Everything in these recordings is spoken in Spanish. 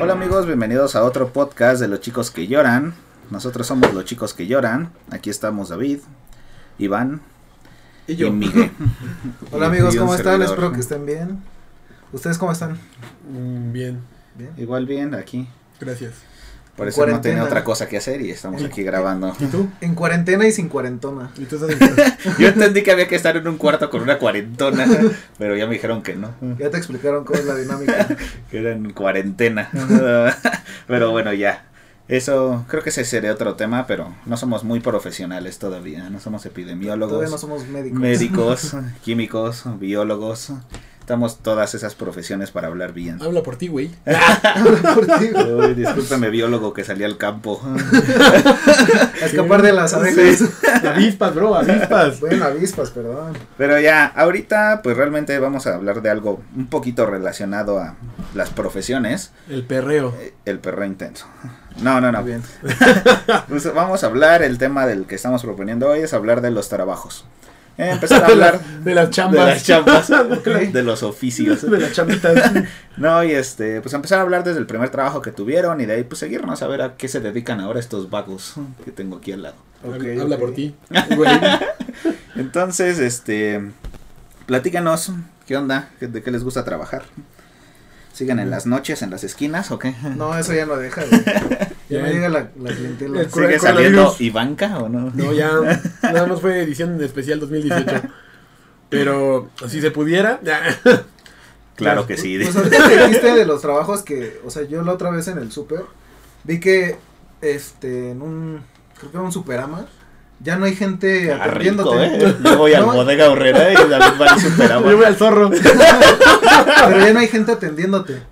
Hola amigos, bienvenidos a otro podcast de los chicos que lloran. Nosotros somos los chicos que lloran. Aquí estamos David, Iván Y y, yo. Miguel. Hola amigos, ¿cómo están? servidor. Espero que estén bien. ¿Ustedes cómo están? Mm, Bien, Bien. Igual bien aquí. gracias. Por eso no tenía otra cosa que hacer y estamos aquí grabando. ¿Y tú? En cuarentena y sin cuarentona. ¿Y tú estás en- Yo entendí que había que estar en un cuarto con una cuarentona, pero ya me dijeron que no, Ya te explicaron cómo es la dinámica. que era en cuarentena. Pero bueno, ya. Eso creo que ese sería otro tema, pero no somos muy profesionales todavía. No somos epidemiólogos. Todavía no somos médicos. médicos, químicos, biólogos. Estamos todas esas profesiones para hablar bien. Habla por ti, güey. Por ti, Uy, discúlpeme, biólogo que salía al campo. A escapar de las abejas. Avispas, bro, avispas. Bueno, avispas, perdón. Pero ya, ahorita pues realmente vamos a hablar de algo un poquito relacionado a las profesiones, El perreo. eh, el perro intenso. No, no, no. Muy bien. Pues vamos a hablar, el tema del que estamos proponiendo hoy es hablar de los trabajos. Eh, empezar a hablar De las de chambas. las chambas, Ok. de los oficios. De las chambitas. No, y este, pues empezar a hablar desde el primer trabajo que tuvieron y de ahí pues seguirnos a ver a qué se dedican ahora estos vagos que tengo aquí al lado. Ok, Habla, por ti. Entonces, este, platícanos, ¿qué onda? ¿Qué- ¿De qué les gusta trabajar? ¿Siguen en las noches, en las esquinas o qué? No, eso ya no deja. güey. Ya Ya. me llega la, la clientela. El ¿Sigue saliendo Ivanka o no? No, ya. Nada más fue edición especial 2018. Pero si se pudiera. ya. Claro que sí. Pues ahorita que dijiste de los trabajos que, o sea, yo la otra vez en el súper vi que, este, en un, creo que era un superama, ya no hay gente Ah, atendiéndote. rico, ¿eh? Yo voy a No. bodega horrera y David va al superama. Yo voy al zorro. Pero ya no hay gente atendiéndote.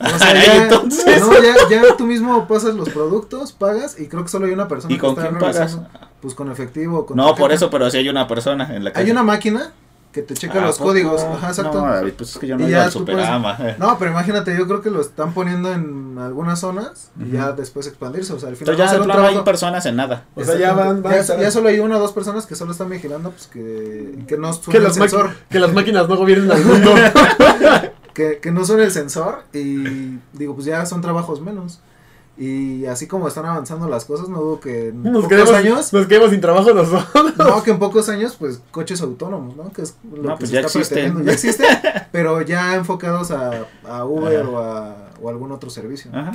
O sea, Ay, ya, entonces. no, ya, ya tú mismo pasas los productos, pagas y creo que solo hay una persona ¿Y con que está quién pagas? Pues con efectivo con No, por eso, pero si hay una persona en la calle. Hay una máquina que te checa ¿A los poco? códigos. Ajá, exacto. No, David, pues es que yo no ya al puedes-. No, pero imagínate, yo creo que lo están poniendo en algunas zonas y ya después expandirse. O sea, al final Entonces ya plano hay personas en nada. O sea, ya van. Ya, estar- ya solo hay una o dos personas que solo están vigilando, pues que, que no que suene el las, sensor. que las máquinas no gobiernen al mundo. Que, que no suene el sensor y digo, pues ya son trabajos menos. Y así como están avanzando las cosas, no dudo que en Nos pocos quedemos, años, nos quedemos sin trabajo nosotros. no, que en pocos años, pues coches autónomos, ¿no? Que es lo No, que pues se ya está existen. pretendiendo. Ya existen, pero ya enfocados a, a Uber Ajá. o a o algún otro servicio. Ajá.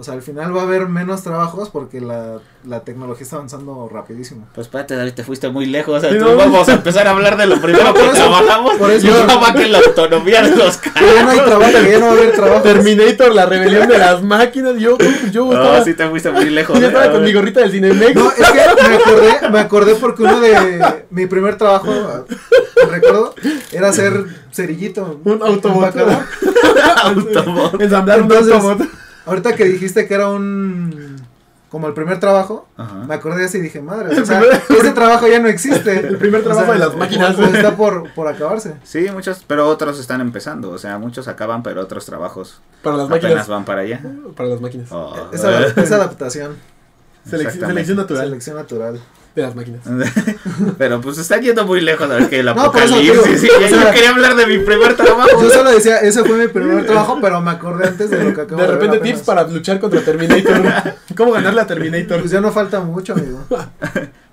O sea, al final va a haber menos trabajos porque la, la tecnología está avanzando rapidísimo. Pues espérate, David, te fuiste muy lejos. Entonces no. vamos a empezar a hablar de lo primero que eso- trabajamos. por eso- Yo estaba que la autonomía de los Que ya no hay carros. trabajo, que ya no va a haber trabajo. Terminator, la rebelión de las máquinas. Yo, yo estaba, No, sí te fuiste muy lejos. yo eh. estaba con mi gorrita del Cinemex. No, es que me acordé, me acordé porque uno de mi primer trabajo, ¿te recuerdo? Era ser cerillito. Un autobot. empacador. Autobot. Ensamblar un autobot. Ahorita que dijiste que era un como el primer trabajo, Ajá. me acordé así y dije, madre, El o sea, primer- ese trabajo ya no existe. El primer trabajo de las máquinas. Está por, por acabarse. Sí, muchos, pero otros están empezando. O sea, muchos acaban, pero otros trabajos Para las apenas máquinas. van para allá. Para las máquinas. Oh. Esa, esa adaptación, selección natural selección natural. De las máquinas. Pero pues están yendo muy lejos de que el No, apocalipsis. digo, sí, o yo sea- quería hablar de mi primer trabajo. Yo solo decía, ese fue mi primer trabajo, pero me acordé antes de lo que acabo De de, repente tips para luchar contra Terminator. ¿Cómo ganarle a Terminator? Pues ya no falta mucho, amigo.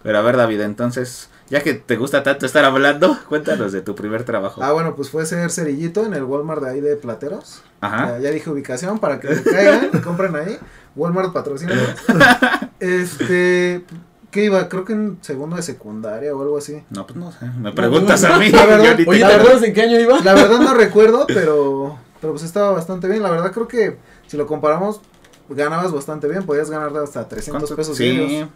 Pero a ver, David, entonces, ya que te gusta tanto estar hablando, cuéntanos de tu primer trabajo. Ah, bueno, pues fue ser cerillito en el Walmart de ahí de Plateros. Ajá. Ya, ya dije ubicación para que caigan y compren ahí. Walmart patrocina. Este, ¿qué iba? Creo que en segundo de secundaria o algo así. No, pues no sé. Me preguntas a mí. La verdad- te- Oye, ¿te La verdad- acuerdas en qué año iba? La verdad no recuerdo, pero, pero pues estaba bastante bien. La verdad creo que si lo comparamos, ganabas bastante bien. Podías ganar hasta 300 ¿Cuánto? pesos Sí. diarios.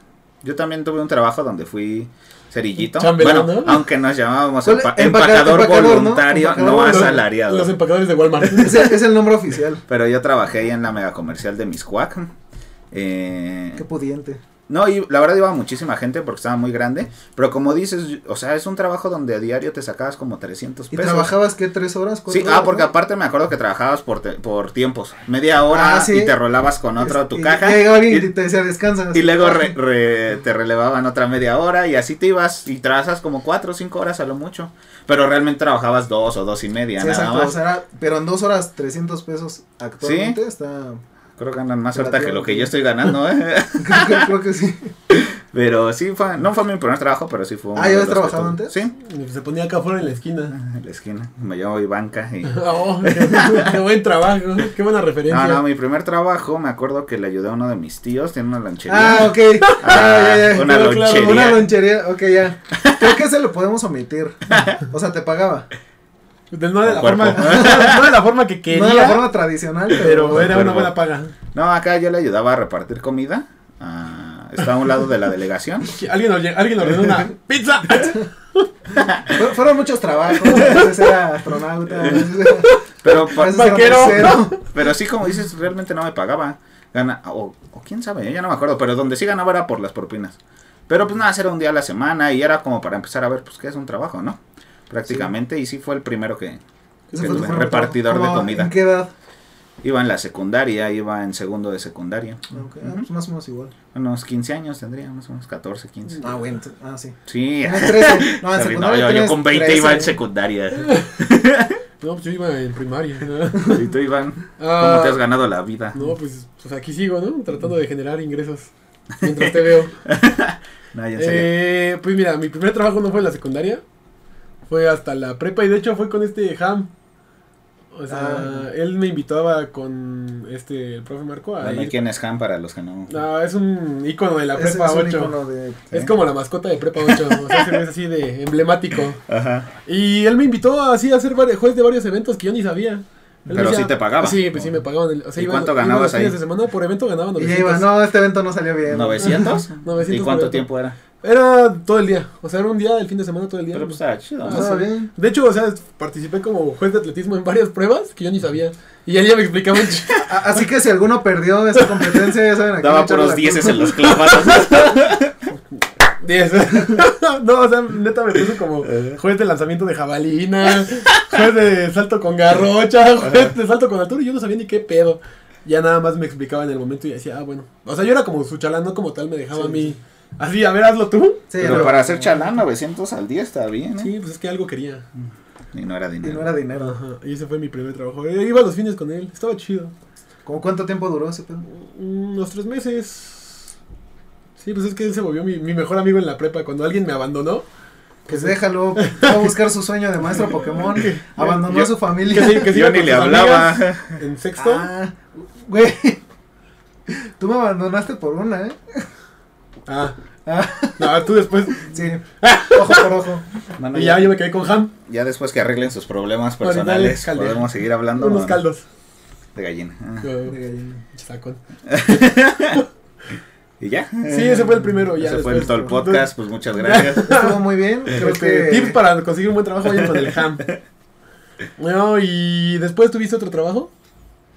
Yo también tuve un trabajo donde fui cerillito. Bueno, ¿no? aunque nos llamábamos empa- Empaca- empacador, empacador, ¿no? voluntario, no, Empacador voluntario. asalariado. Los empacadores de Walmart. Es, el- es el nombre oficial. Pero yo trabajé ahí en la mega comercial de Miscuac. Eh, Qué pudiente. No, y la verdad iba muchísima gente porque estaba muy grande. Pero como dices, o sea, es un trabajo donde a diario te sacabas como 300 ¿Y pesos. trabajabas qué? ¿Tres horas? Sí, ah, porque no? aparte me acuerdo que trabajabas por, te- por tiempos. Media hora Ah, sí. y te rolabas con otro a tu Y- caja. Y alguien y- y te decía, descansa. y luego re- re- te relevaban otra media hora y así te ibas y trabajas como cuatro o cinco horas a lo mucho. Pero realmente trabajabas dos o dos y media Sí, nada exacto, o más. sea, pero en dos horas 300 pesos actualmente está... Creo que ganan más ahorita que lo que yo estoy ganando, ¿eh? creo, que, creo que sí. Pero sí, fue, no fue mi primer trabajo, pero sí fue. uno Ah, ¿ya habías trabajado antes? Sí, Se ponía acá afuera en la esquina. en la esquina. Me llamo Ivanka y... Oh, qué, qué buen trabajo, qué buena referencia. No, no, mi primer trabajo, me acuerdo que le ayudé a uno de mis tíos, tiene una lanchería. Ah, ok. Ah, Ah, ya, ya. una claro. lonchería. Una lonchería, ok, ya. Creo que ese lo podemos omitir. O sea, te pagaba. De- no de la forma, no de la forma que quería, No de la forma tradicional, pero, pero era una buena paga. No, acá yo le ayudaba a repartir comida. Ah, estaba a un lado de la delegación. Alguien, alguien ordenó una pizza. Fue- fueron muchos trabajos. A veces era astronauta. a veces era- Pero, a veces era pero sí, como dices, realmente no me pagaba. Gana, o, o quién sabe, ya no me acuerdo. Pero donde sí ganaba era por las propinas. Pero pues nada, era un día a la semana y era como para empezar a ver, pues, qué es un trabajo, ¿no? Prácticamente, y sí fue el primero que, tuve, repartidor de comida. ¿En qué edad? Iba en la secundaria, iba en segundo de secundaria. Ah, pues más o menos igual. Unos 15 años tendría, más o menos 14, 15. Ah, bueno. Ah, sí. Sí, Tienes 13. No, en No, secundaria yo, con 20 13. iba en secundaria. No, pues yo iba en primaria. ¿Y tú, Iván? Ah, ¿Cómo te has ganado la vida? No, pues, pues aquí sigo, ¿no? Tratando de generar ingresos mientras te veo. No, ya. Eh, pues mira, mi primer trabajo no fue en la secundaria. Fue hasta la prepa y de hecho fue con este Ham. O sea, Ah. él me invitaba con este, el profe Marco a Bueno, ¿y ir. quién es Han para los que no? No, es un icono de la Es- prepa es un 8. icono de- Es como la mascota de prepa 8. o sea, se ve así de emblemático. Ajá. Y él me invitó así a hacer varios, juez de varios eventos que yo ni sabía. Él Pero sí te pagaba. Sí, pues sí me pagaban. el- o sea, ¿Y iban- cuánto ganabas ahí? de semana por evento ganaba Y 900. ya iba, no, este evento no salió bien. ¿900? 900 ¿Y cuánto tiempo era? Era todo el día. O sea, era un día del fin de semana todo el día. Pero pues estaba chido. Ah, bien. De hecho, o sea, participé como juez de atletismo en varias pruebas que yo ni sabía. Y él ya me explicaba Así que si alguno perdió esa competencia, ya saben a quién Daba puros la dieces culpa. en los clavados. 10. no, o sea, neta me puso como juez de lanzamiento de jabalina, juez de salto con garrocha, juez de salto con altura. Y yo no sabía ni qué pedo. Ya nada más me explicaba en el momento y decía, ah, bueno. O sea, yo era como su chalán, no como tal, me dejaba Sí, a mí. Así, a ver, hazlo tú. Sí, Pero para hacer chalán, 900 al día está bien, ¿eh? Sí, pues es que algo quería. Y no era Y dinero. no era dinero. Ajá, y ese fue mi primer trabajo. Eh, Iba a los fines con él, estaba chido. ¿Cómo cuánto tiempo duró ese pedo? Unos tres meses. Sí, pues es que él se volvió mi, mi mejor amigo en la prepa. Cuando alguien me abandonó, Pues déjalo, fue a buscar su sueño de maestro Pokémon, abandonó yo- a su familia. que se, que se Yo iba ni con le hablaba. en sexto. Ah, güey. Tú me abandonaste por una, ¿eh? Ah, Ah, no, tú después. sí. Ojo por ojo. No, no, Y ya, ya yo me quedé con Ham. ya después que arreglen sus problemas personales, podemos seguir hablando Unos ¿no? caldos. de gallina. Ah. Eh, Sacón. ¿Y ya? Sí, ese fue el primero, ya Ese fue el el podcast, pues muchas gracias. Estuvo muy bien. Creo Este, que. Tips para conseguir un buen trabajo, vayan con el Ham. No, y después tuviste otro trabajo.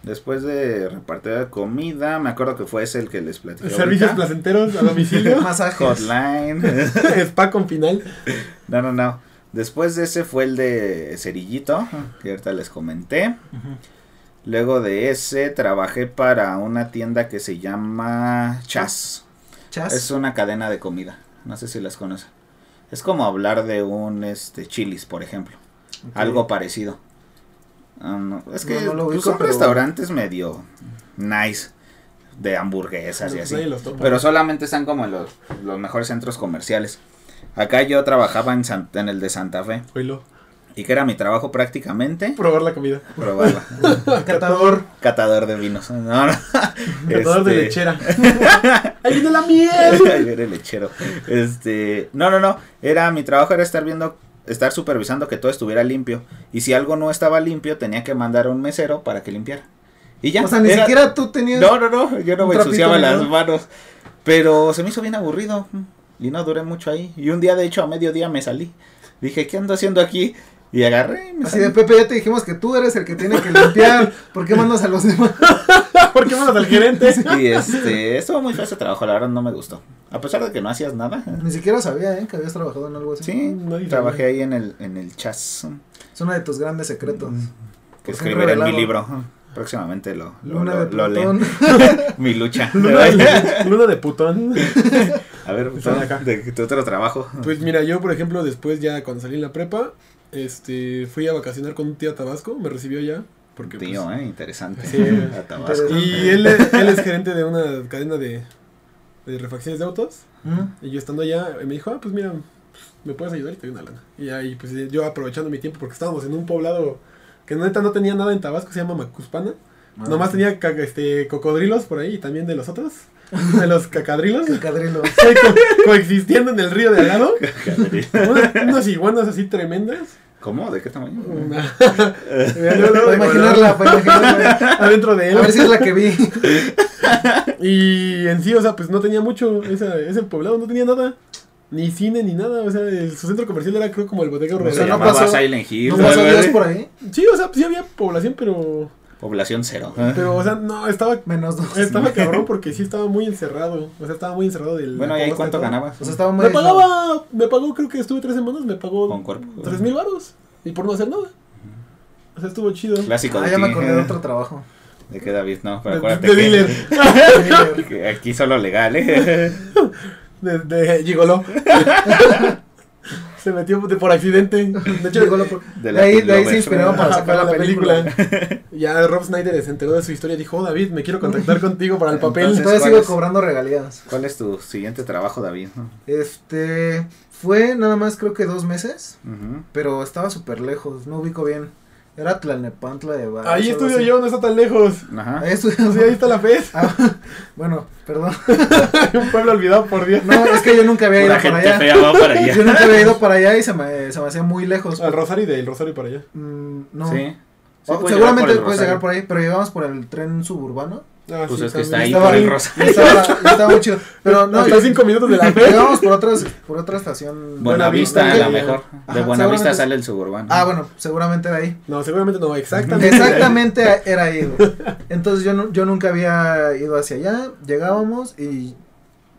Después de repartir comida, me acuerdo que fue ese el que les platicé. Servicios ahorita. placenteros a domicilio. Masajes. Hotline. Spa con final. No, no, no. Después de ese fue el de Cerillito, que ahorita les comenté. Luego de ese trabajé para una tienda que se llama Chas. Chas. Es una cadena de comida. No sé si las conocen. Es como hablar de un este Chili's, por ejemplo. Algo parecido. Ah, es que No, no son pero- restaurantes medio nice de hamburguesas y así. Pero solamente están como en los, los mejores centros comerciales. Acá yo trabajaba en, San- en el de Santa Fe. Oílo. Y que era mi trabajo prácticamente Probar la comida. probarla. Catador. Catador de vinos. No, no. Catador de Este, lechera. ¡Ahí viene la miel! Ahí viene el lechero. Este, no, no, no. Era mi trabajo era estar viendo, estar supervisando que todo estuviera limpio. Y si algo no estaba limpio, tenía que mandar a un mesero para que limpiara. Y ya. O sea, ni era- siquiera tú tenías. No, no, no. Yo no me ensuciaba las manos. Pero se me hizo bien aburrido. Y no duré mucho ahí. Y un día, de hecho, a mediodía me salí. Dije, ¿qué ando haciendo aquí? Y agarré. y me Así de Pepe, ya te dijimos que tú eres el que tiene que limpiar. ¿Por qué mandas a los demás? ¿Por qué mandas al gerente? Y este, estuvo muy feo ese trabajo, la verdad no me gustó. A pesar de que no hacías nada. Ni siquiera sabía, ¿eh? Que habías trabajado en algo así. Sí, Nadie trabajé ahí en el, en el chas. Es uno de tus grandes secretos. que Por fin escribiré en mi libro. Próximamente lo, lo, Luna lo- de lo. Mi lucha. Luna de, luna de putón. A ver, Está de acá. de tu otro trabajo. Pues mira, yo por ejemplo, después ya cuando salí en la prepa, este, fui a vacacionar con un tío a Tabasco, me recibió allá. Porque, Tío, pues, eh, interesante. Sí. A Tabasco. Y él, es- él es gerente de una cadena de, de refacciones de autos. ¿Mm? Y yo estando allá, me dijo, ah, pues mira, me puedes ayudar y te doy una lana. Y ahí, pues yo aprovechando mi tiempo, porque estábamos en un poblado que neta no tenía nada en Tabasco, se llama Macuspana. Ah. Nomás tenía este, cocodrilos por ahí y también de los otros, de los cacadrilos. Cacadrilo. Sí, co- coexistiendo en el río de al lado. Una- unas iguanas así tremendas. ¿Cómo? ¿De qué tamaño? Para imaginarla, para imaginarla. Adentro de él. A ver si es la que vi. Y en sí, o sea, pues no tenía mucho. Esa, ese poblado no tenía nada. Ni cine ni nada. O sea, el- su centro comercial era, creo, como el bodega O Se sea, no pasó- Silent Hill. ¿No o pasó por ahí? Sí, o sea, sí había población, pero. Población cero. Pero, o sea, no, estaba. Menos dos. Estaba cabrón porque sí estaba muy encerrado. O sea, estaba muy encerrado del. Bueno, ¿y ahí cuánto ganabas? O sea, estaba muy Me pagaba. Me pagó, creo que estuve tres semanas. Me pagó. Con cuerpo. Tres mil baros. Y por no hacer nada. O sea, estuvo chido. Clásico Ah, de ya me acordé de otro trabajo. ¿De qué, David? No, pero De, acuérdate de que, dealer. que aquí solo legal, ¿eh? De, de gigoló. Se metió por accidente. De hecho, Llegó la por- De De, ahí, de ahí se inspiraron para sacar la película. Ya Rob Snyder se enteró de su historia y dijo, oh, David, me quiero contactar contigo para el papel. Entonces, Todavía ¿cuál sigo es? cobrando regalías. ¿Cuál es tu siguiente trabajo, David? Este. Fue nada más, creo que dos meses. Pero estaba súper lejos. No ubico bien. Era Tlalnepantla de Varas, Ahí estudio yo, no está tan lejos. Ajá. Ahí estudio. Sí, ahí está la FES. Ah, bueno, perdón. Un pueblo olvidado por Dios. No, es que yo nunca había ido para allá. fea va para allá. Yo nunca había ido para allá y se me, se me hacía muy lejos. Al Rosario y del Rosario para allá. Mm, no. Sí. Sí, Oh, puedes seguramente llegar puedes por ahí, pero llegamos por el tren suburbano. Ah, Pues sí, es que está ahí Estaba por el ahí. Rosario. Estaba, estaba muy chido. Pero no, y- cinco minutos de la FES. llegamos por otra, por otra estación. Buenavista, Buenavista, la ya. mejor. De Ajá, Buenavista seguramente- sale el suburbano. Ah, bueno, seguramente de ahí. No, seguramente no, exactamente. Exactamente era ahí. güey. Entonces yo, yo nunca había ido hacia allá. Llegábamos y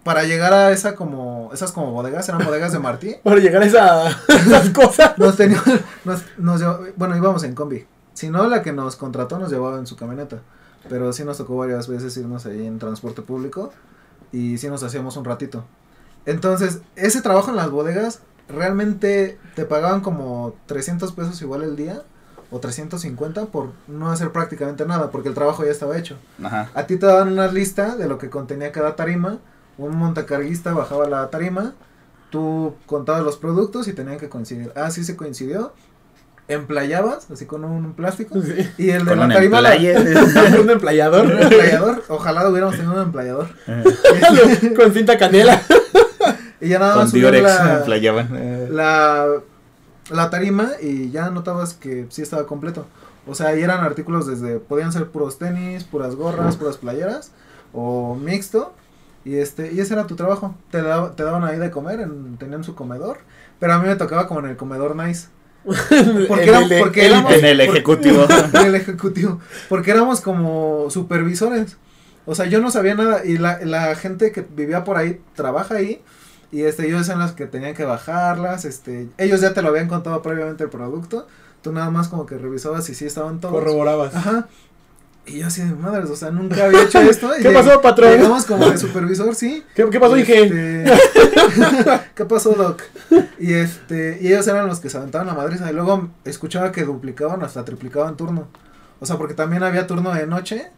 para llegar a esa como esas como bodegas, eran bodegas de Martí. Para llegar a esa, esas cosas. Nos tenían, nos, nos bueno, íbamos en combi. Si no, la que nos contrató nos llevaba en su camioneta. Pero sí nos tocó varias veces irnos ahí en transporte público. Y sí nos hacíamos un ratito. Entonces, ese trabajo en las bodegas, realmente te pagaban como 300 pesos igual el día. O 350 por no hacer prácticamente nada, porque el trabajo ya estaba hecho. Ajá. A ti te daban una lista de lo que contenía cada tarima. Un montacarguista bajaba la tarima. Tú contabas los productos y tenían que coincidir. Ah, sí se coincidió. Emplayabas, así con un plástico. Sí. Y el de Con la tarima. la-. Un emplayador. un emplayador. Ojalá hubiéramos tenido un emplayador. Con cinta canela. Y ya nada Con más Diorex la, emplayaban. La, la tarima y ya notabas que sí estaba completo. O sea, ahí eran artículos desde, podían ser puros tenis, puras gorras, puras playeras o mixto. Y este, y ese era tu trabajo. Te, daba- te daban ahí de comer, en- tenían su comedor. Pero a mí me tocaba como en el comedor nice. Porque, En era- el de- porque el- éramos, En el ejecutivo. en el ejecutivo. Porque éramos como supervisores. O sea, yo no sabía nada. Y la, la gente que vivía por ahí trabaja ahí. Y este, ellos eran los que tenían que bajarlas. Este, ellos ya te lo habían contado previamente el producto. Tú nada más como que revisabas si sí estaban todos. Corroborabas. Ajá. Y yo así de madres, o sea, nunca había hecho esto. ¿Qué lleg- pasó, patrón? Llegamos como de supervisor, sí. ¿Qué, qué pasó, Inge? Este, ¿Qué pasó, Doc? Y este, y ellos eran los que se aventaban a Madrid. Y luego escuchaba que duplicaban hasta triplicaban turno. O sea, porque también había turno de noche.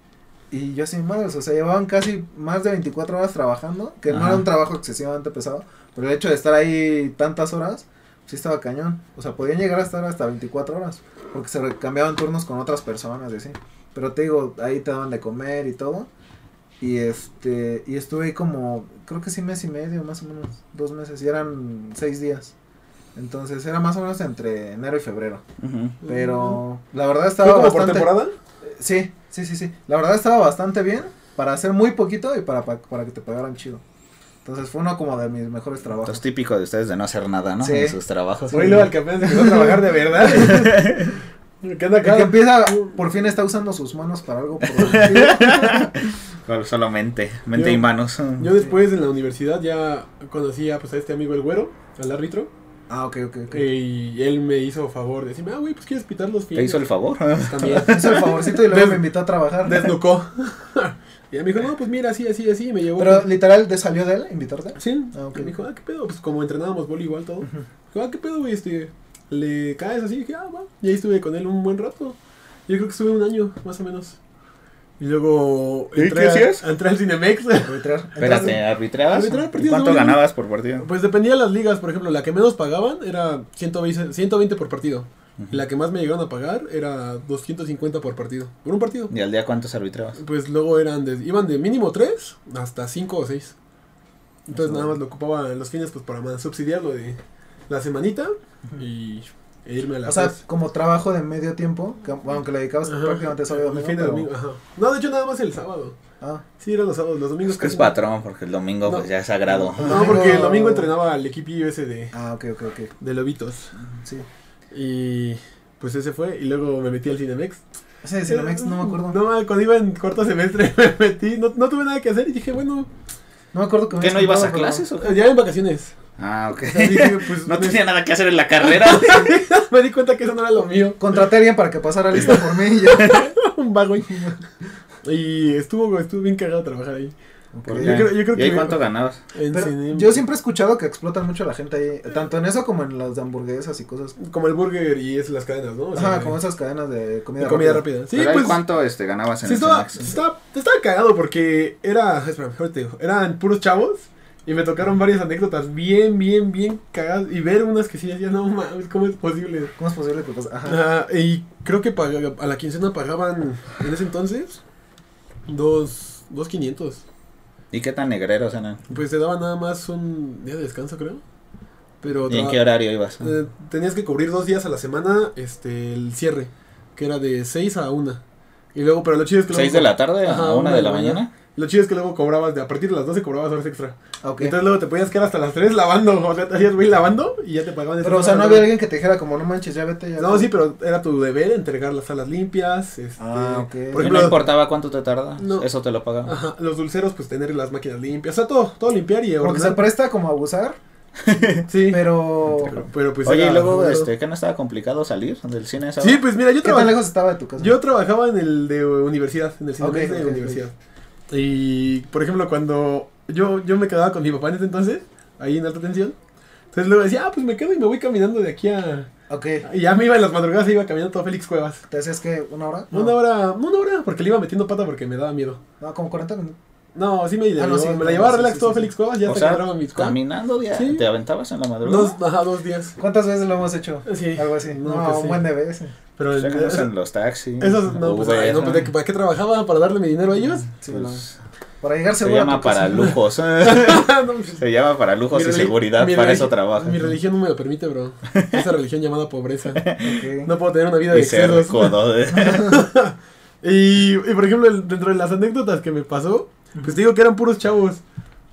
Y yo así, madres, o sea, llevaban casi más de 24 horas trabajando. Que no era un trabajo excesivamente pesado. Pero el hecho de estar ahí tantas horas, sí estaba cañón. O sea, podían llegar a estar hasta 24 horas. Porque se cambiaban turnos con otras personas y así. Pero te digo, ahí te daban de comer y todo. Y este, y estuve ahí como, creo que sí mes y medio, más o menos, dos meses, y eran seis días. Entonces era más o menos entre enero y febrero. Ujú. Pero la verdad ¿Fue estaba como por bastante. temporada? Sí, sí, sí, sí. La verdad estaba bastante bien para hacer muy poquito y para, pa- para que te pagaran chido. Entonces fue uno como de mis mejores Esto es trabajos. típico de ustedes de no hacer nada, ¿no? Sí. En sus trabajos. Hoy luego al que apenas empezó a trabajar de verdad. ¿Qué anda El que empieza, por fin está usando sus manos para algo Solo mente, mente Yo- y manos. Yo después en la universidad ya conocí a, pues, a este amigo el güero, al árbitro. Ah, ok, ok, ok. Y él me hizo favor de decirme, ah, güey, pues quieres pitar los ¿Te fines. hizo el favor? También. Hizo el favorcito y luego Des- me invitó a trabajar. Desnucó. y él me dijo, no, pues mira, así, así, así. Y me llevó. Pero literal, ¿te salió de él invitarte? Sí. Ah, ok. Y me dijo, ah, qué pedo. Pues como entrenábamos boli igual todo. Dijo, ah, qué pedo, güey, este. Le caes así. dije, ah, va. Y ahí estuve con él un buen rato. Yo creo que estuve un año, más o menos. Y luego ¿Y entré, qué a- hacías? entré al Cinemex. Arbitrar. Espérate, ¿arbitreabas? arbitrar ¿Y partidos ¿Cuánto de ganabas por partido? Pues dependía de las ligas, por ejemplo, la que menos pagaban era 120, 120 por partido. Y la que más me llegaron a pagar era 250 por partido. Por un partido. ¿Y al día cuántos arbitrabas? Pues luego eran de, iban de mínimo 3 hasta 5 o 6. Entonces nada más lo ocupaba en los fines pues para más subsidiar lo de la semanita y e irme a la O sea, como trabajo de medio tiempo, que, aunque le dedicabas Ajá. prácticamente sábado domingo. fin de pero- domingo, ajá. No, de hecho nada más el sábado. Ah, Sí, eran los sábados, los domingos Es que es patrón, porque el domingo No. pues ya es sagrado. No, porque el domingo entrenaba al equipillo ese de, ah, ok, ok, ok. de Lobitos. Sí. Y pues ese fue. Y luego me metí al Cinemex. Ese de Cinemex no me acuerdo. No, cuando iba en cuarto semestre me metí. No, no tuve nada que hacer y dije, bueno, No me acuerdo que me ¿Qué no ibas a clases o qué? ya en vacaciones. Ah, ok. O sea, dije, pues, No tenía nada que hacer en la carrera. me di cuenta que eso no era lo mío. Contraté a alguien para que pasara lista por mí y yo. Un vago. Y, y estuvo, estuvo bien cagado trabajar ahí. ¿Por Ok. qué? Yo creo- yo creo ¿Y ahí que- cuánto ganabas? Yo siempre he escuchado que explotan mucho a la gente ahí, tanto en eso como en las de hamburguesas y cosas. Como el burger y es las cadenas, ¿no? O sea, Ajá, como esas cadenas de comida, de comida rápida. rápida. Sí, ¿Pero ahí pues. cuánto este, ganabas en Sí, el estaba, estaba, estaba cagado porque era. Espera, mejor te digo. Eran puros chavos. Y me tocaron varias anécdotas bien, bien, bien cagadas. Y ver unas que sí decía, no mames, ¿cómo es posible? ¿Cómo es posible que? Ajá. Y creo que a la quincena pagaban en ese entonces dos, dos quinientos. ¿Y qué tan negreros eran? Pues te daban nada más un día de descanso, creo. Pero ¿Y en qué horario ibas? eh, tenías que cubrir dos días a la semana este el cierre, que era de 6 a 1. Y luego, pero lo chido es que luego ¿Seis de la tarde Ajá, a una de la mañana? Lo chido es que luego cobrabas, de a partir de las 12 cobrabas horas extra. Ah, ok. Entonces luego te podías quedar hasta las 3 lavando, o sea, te hacías güey lavando y ya te pagaban Pero, o sea, no había alguien que te dijera como, no manches, ya vete ya. No, sí, pero era tu deber entregar las salas limpias, este, Ah, ok. por ¿Y no importaba cuánto te tarda? No. Eso te lo pagaba. ajá, los dulceros pues tener las máquinas limpias, o sea, todo, todo limpiar y Porque se ordenar. presta como a abusar, Sí, pero... pero, pero, pues Oye, era- y luego, era- este, ¿qué no estaba complicado salir del cine esa Sí, pues mira, yo ¿Qué tan trabajaba, lejos estaba de tu casa? yo trabajaba en el de universidad, en el cine de universidad. Y, por ejemplo, cuando yo, yo me quedaba con mi papá en ese entonces, ahí en alta tensión, entonces luego decía, ah, pues me quedo y me voy caminando de aquí a... Ok. Y ya me iba en las madrugadas, iba caminando todo Félix Cuevas. ¿Te hacías que una hora? No. Una hora, una hora, porque le iba metiendo pata porque me daba miedo. No, como 40 minutos. No, sí me, Ah, no, sí, me no, la llevaba sí, relax sí, todo sí, Félix Cuevas, ya O hasta sea, que entraba mi squad. Caminando, ya, Sí. ¿te aventabas en la madrugada? Dos, ajá, dos días. ¿Cuántas veces lo hemos hecho? Sí. Algo así. No, No, pues un sí. buen de veces. Pero O sea, eso- en los taxis. esos, no, pues, ay, no, pues, ¿de qué- ¿para qué trabajaba? ¿Para darle mi dinero a ellos? Sí, Pues, no. Para llegar se seguro llama para lujos. No, pues, se llama para lujos mi y seguridad. mi Para eso trabaja. Mi religión no me lo permite, bro. Esa religión llamada pobreza. No puedo tener una vida de Y excesos. Y, y por ejemplo, el- dentro de las anécdotas que me pasó, pues te digo que eran puros chavos.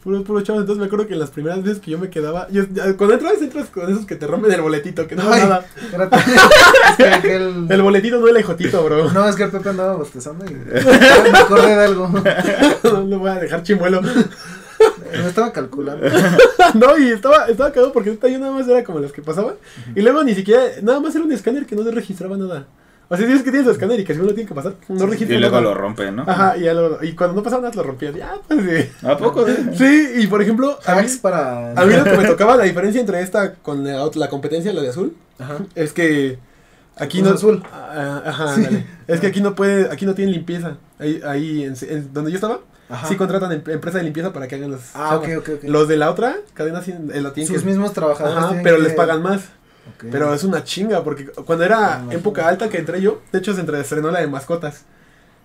Puros, puros chavos. Entonces me acuerdo que las primeras veces que yo me quedaba. Yo, cuando entras, entras con esos que te rompen el boletito, que no Ay. nada. Espérate. es que aquel... El boletito no el ejotito, bro. No, es que el Pepe andaba bostezando y me acordé de algo. No le voy a dejar chimuelo. Me estaba calculando. no, y estaba, estaba cagado porque neta yo nada más era como las que pasaban. Y luego ni siquiera, nada más era un escáner que no registraba nada. O sea, si es que tienes tu escáner y que si uno tiene que pasar, no registra Y luego nada. lo rompe, ¿no? Ajá, y, ya luego- y cuando no pasaba nada lo rompías. Ya, pues sí. ¿A poco? Sí, y por ejemplo, a mí, para... a mí lo que me tocaba, la diferencia entre esta con la, la competencia, la de azul, Ajá. es que aquí Cruz no... Azul. Ah, ajá, Sí. ándale. Es que aquí no puede, aquí no tienen limpieza. Ahí, ahí en, en donde yo estaba, Ajá. sí contratan em- empresa de limpieza para que hagan los... Ah, o sea, ok, ok, ok. Los de la otra cadena sí, eh, lo tienen Sus que... mismos trabajadores Ajá, tienen pero que- les pagan más. Pero es una chinga, porque cuando era época alta que entré yo, de hecho se estrenó la de mascotas.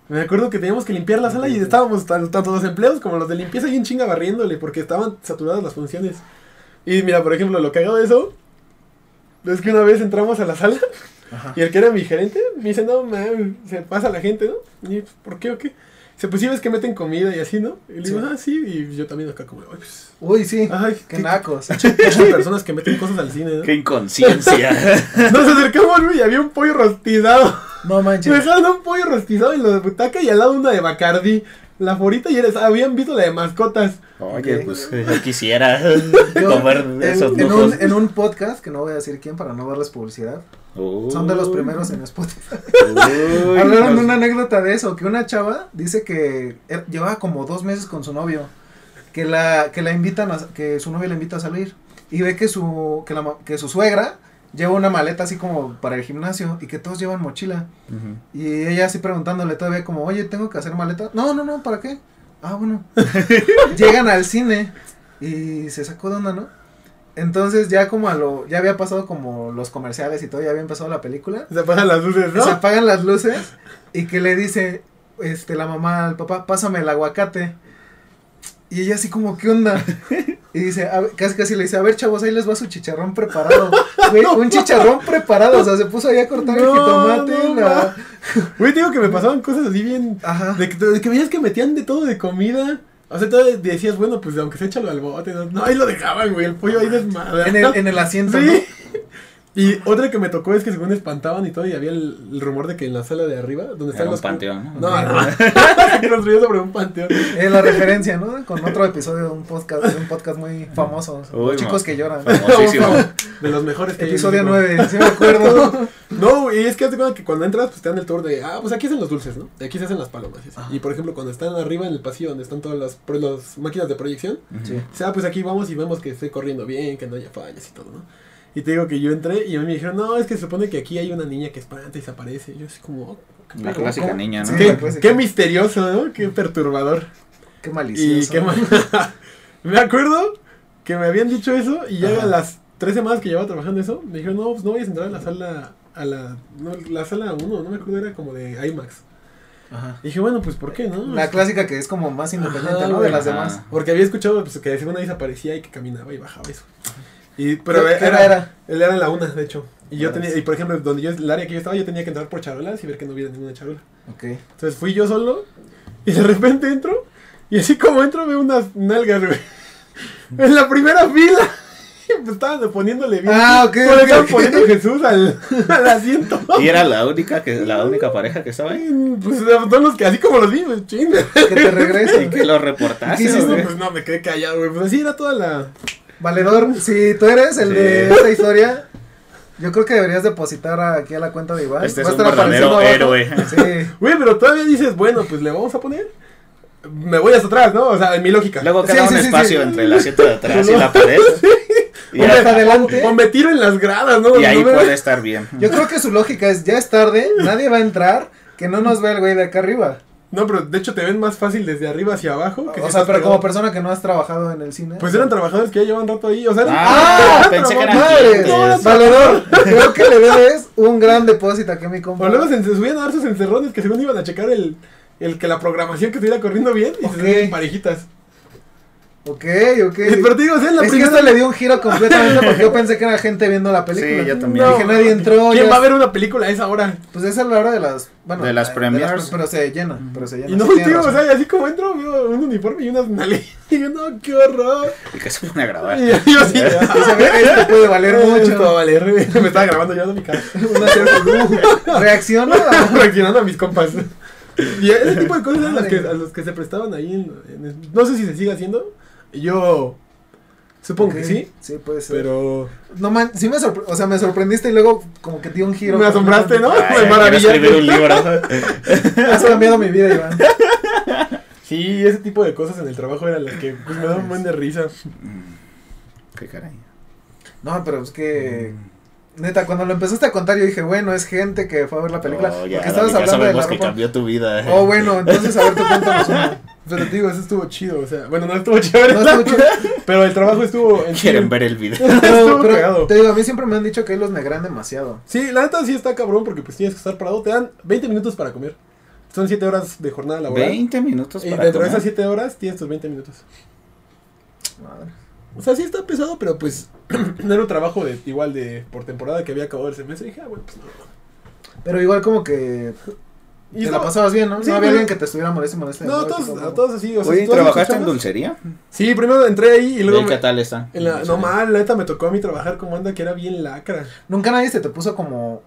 Me acuerdo que teníamos que limpiar la sala y estábamos tan- tanto los empleados como los de limpieza y en chinga barriéndole porque estaban saturadas las funciones. Y mira, por ejemplo, lo cagado de eso es que una vez entramos a la sala Ajá. y el que era mi gerente me dice, no, man, se pasa la gente, ¿no? Y, ¿por qué o qué? Dice, pues sí ves que meten comida y así, ¿no? Y le digo, Sí. ah, sí, y yo también acá como, ay, pues, Uy, sí. ay, Qué qué, nacos. qué personas que meten cosas al cine, ¿no? Qué inconsciencia. Nos acercamos, güey, y había un pollo rostizado. No Me manches. dejaron un pollo rostizado en la butaca y al lado una de Bacardi. La favorita y eres, habían visto la de mascotas. Oye, Ok. pues yo quisiera Yo, comer en, esos en un, en un podcast, que no voy a decir quién para no darles publicidad, son de los primeros en Spotify. Uy, Hablaron de una anécdota de eso, que una chava dice que eh, llevaba como dos meses con su novio, que la, que la invitan, a, que su novio la invita a salir, y ve que su, que, la, que su suegra lleva una maleta así como para el gimnasio y que todos llevan mochila. Y ella así preguntándole todavía como, oye, ¿tengo que hacer maleta? No, no, no, ¿para qué? Ah, bueno. Llegan al cine y se sacó de onda, ¿no? Entonces ya como a lo, ya había pasado como los comerciales y todo, ya había empezado la película. Se apagan las luces, ¿no? Se apagan las luces y que le dice, este, la mamá al papá, pásame el aguacate. Y ella así como, ¿qué onda? Y dice, a ver, casi casi le dice, a ver chavos, ahí les va su chicharrón preparado. Güey, un chicharrón preparado, o sea, se puso ahí a cortar el jitomate, no, la- Güey, digo que me pasaban cosas así bien. Ajá. De que, de que veías que metían de todo de comida. O sea, todavía decías, bueno, pues aunque se échalo al bote. No, No, ahí lo dejaban, güey. El pollo ahí desmadrado. En el, en el asiento, Sí. Y otra que me tocó es que según espantaban y todo, y había el, el rumor de que en la sala de arriba, donde están un los. panteón, ¿no? No, no. Construyó sobre un panteón. Es la referencia, ¿no? Con otro episodio de un podcast, de un podcast muy famoso. Uy, Los chicos que lloran. Famosísimo. De los mejores que Episodio México. 9, sí me acuerdo. No, y es que que cuando entras, pues te dan el tour de, ah, pues aquí hacen los dulces, ¿no? Y aquí se hacen las palomas. y. Y por ejemplo, cuando están arriba en el pasillo donde están todas las, las máquinas de proyección, Sí. o sea, pues aquí vamos y vemos que esté corriendo bien, que no haya fallas y todo, ¿no? Y te digo que yo entré y a mí me dijeron, no, es que se supone que aquí hay una niña que espanta y se aparece. Y yo así como, oh, qué, La clásica ¿cómo? niña, ¿no? Sí. qué, pues, qué misterioso, ¿no? Qué perturbador. Qué Y malicioso. qué mal. me acuerdo que me habían dicho eso y ya Ajá. a las tres semanas que llevaba trabajando eso, me dijeron, no, pues no vayas a entrar a la sala, a la, no, la sala 1, no me acuerdo, era como de IMAX. Ajá. Y dije, bueno, pues ¿por qué, no? La clásica que es como más independiente, Ajá, ¿no? De las demás. Porque había escuchado pues, que según ahí se aparecía y que caminaba y bajaba eso. Y, pero ¿Qué- qué era, era? Él era en la una, de hecho. Y yo Ah, tenía, sí. y por ejemplo, donde yo, el área que yo estaba, yo tenía que entrar por charolas y ver que no hubiera ninguna charola. Ok. Entonces fui yo solo y de repente entro y así como entro veo unas nalgas, güey. En la primera fila. Pues estaban poniéndole bien. Ah, ok, Pues, estaban ok. poniendo Jesús al, al asiento. Y era la única que la única pareja que estaba ahí. Pues son los que así como los vi, pues ching. Que te regresen. Y que lo ¿Qué reportaste. hiciste? güey. Pues no, me quedé callado, güey. Pues así era toda la. Valedor, si tú eres el de esta historia, yo creo que deberías depositar aquí a la cuenta de Iván. Este es un verdadero héroe. Sí. Güey, pero todavía dices, bueno, pues le vamos a poner. Me voy hasta atrás, ¿no? O sea, en mi lógica. Luego queda sí, un sí, espacio sí. entre el asiento de atrás y la pared. Y, ya- hasta adelante. O me tiro en las gradas, ¿no? y ahí No me- puede estar bien. Yo creo que su lógica es, ya es tarde, nadie va a entrar, que no nos vea el güey de acá arriba. No, pero de hecho te ven más fácil desde arriba hacia abajo. que O si sea, pero pegado. como persona que no has trabajado en el cine. Pues eran trabajadores que ya llevan rato ahí. O sea, Ah, pensé que eran clientes. Valedor, creo que le debes un gran depósito aquí a mi compa. O luego se, subían a dar sus encerrones que según iban a checar el, el que la programación que estuviera corriendo bien y Ok. se subían parejitas. Ok, ok. Pero digo, en la es que esto le dio un giro completamente porque yo pensé que era gente viendo la película. Sí, yo también. No, Dije, nadie entró. ¿Quién ya- va a ver una película a esa hora? Pues esa es la hora de las. Bueno, De las pero se llena. Pero se llena. Y no, sí, tío, o sea, y así como entro, veo un uniforme y unas nalgas. Y yo, no, qué horror. Y que se pone a grabar. Y yo "Ve, esto puede valer Esto mucho. va a valer. Me estaba grabando yo de mi casa. Una cierta- Reacciona. reaccionando a mis compas. Y ese tipo de cosas eran las que, a los que se prestaban ahí. En, en- no sé si se sigue haciendo. Yo supongo que sí. Sí, puede ser. Pero No man, sí me sorpre- o sea, me sorprendiste y luego como que dio un giro. me asombraste, ¿no? Ay, Me maravillaste. un libro. Has cambiado mi vida, Iván. Sí, ese tipo de cosas en el trabajo eran las que pues, me daban un buen de risa. Qué caray. No, pero es que neta cuando lo empezaste a contar yo dije, bueno, es gente que fue a ver la película, Oh, ya, porque estabas hablando de la sabemos que ropa. cambió tu vida. Oh, bueno, entonces a ver tú cuéntanos una. Pero te digo, eso estuvo chido. O sea, bueno, no estuvo chévere. No estuvo chido. Pero el trabajo estuvo. En Quieren ver el video. Pero, Estuvo pero cagado. te digo, a mí siempre me han dicho que ahí los negran demasiado. Sí, la neta sí está cabrón porque pues tienes que estar parado. Te dan 20 minutos para comer. Son 7 horas de jornada laboral. 20 minutos Y para dentro de esas 7 horas tienes tus 20 minutos. Madre. O sea, sí está pesado, pero pues no era un trabajo de igual de por temporada que había acabado el semestre. Y dije, ah, bueno, pues no. Pero igual como que Y te la pasabas bien, ¿no? Sí, no había pero- alguien que te estuviera molesta y molesta. No, ¿no? todos, Como- a todos así. O sea, Oye, ¿trabajaste en dulcería? Sí, primero entré ahí y ¿Y luego. qué tal está? en la- no mal, la neta me tocó a mí trabajar con banda que era bien lacra. Nunca nadie se te puso como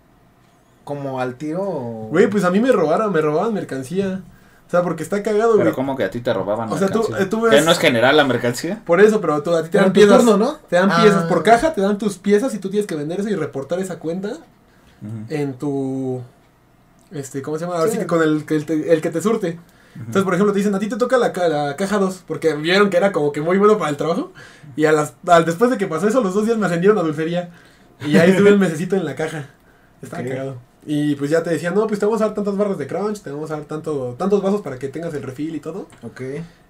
como al tiro. o- Güey, pues a mí me robaron, me robaban mercancía. O sea, porque está cagado, güey. Pero como que a ti te robaban O sea, tú- mercancía? eh, tú ¿Que ves- no es general la mercancía? Por eso, pero tú- a ti te Pero dan piezas. turno, ¿no? Te dan Ah. piezas por caja, te dan tus piezas y tú tienes que vender eso y reportar esa cuenta en tu. Este, ¿cómo se llama? Ahora Sí. sí que con el, que el, te- el que te surte. Entonces, por ejemplo, te dicen, a ti te toca la, ca- la caja 2, porque vieron que era como que muy bueno para el trabajo. Y a las, al- después de que pasó eso, los dos días me ascendieron a dulcería. Y ahí estuve el mesecito en la caja. Estaba Ok. cagado. Y pues ya te decían, no, pues te vamos a dar tantas barras de crunch, te vamos a dar tanto, tantos vasos para que tengas el refill y todo. Ok.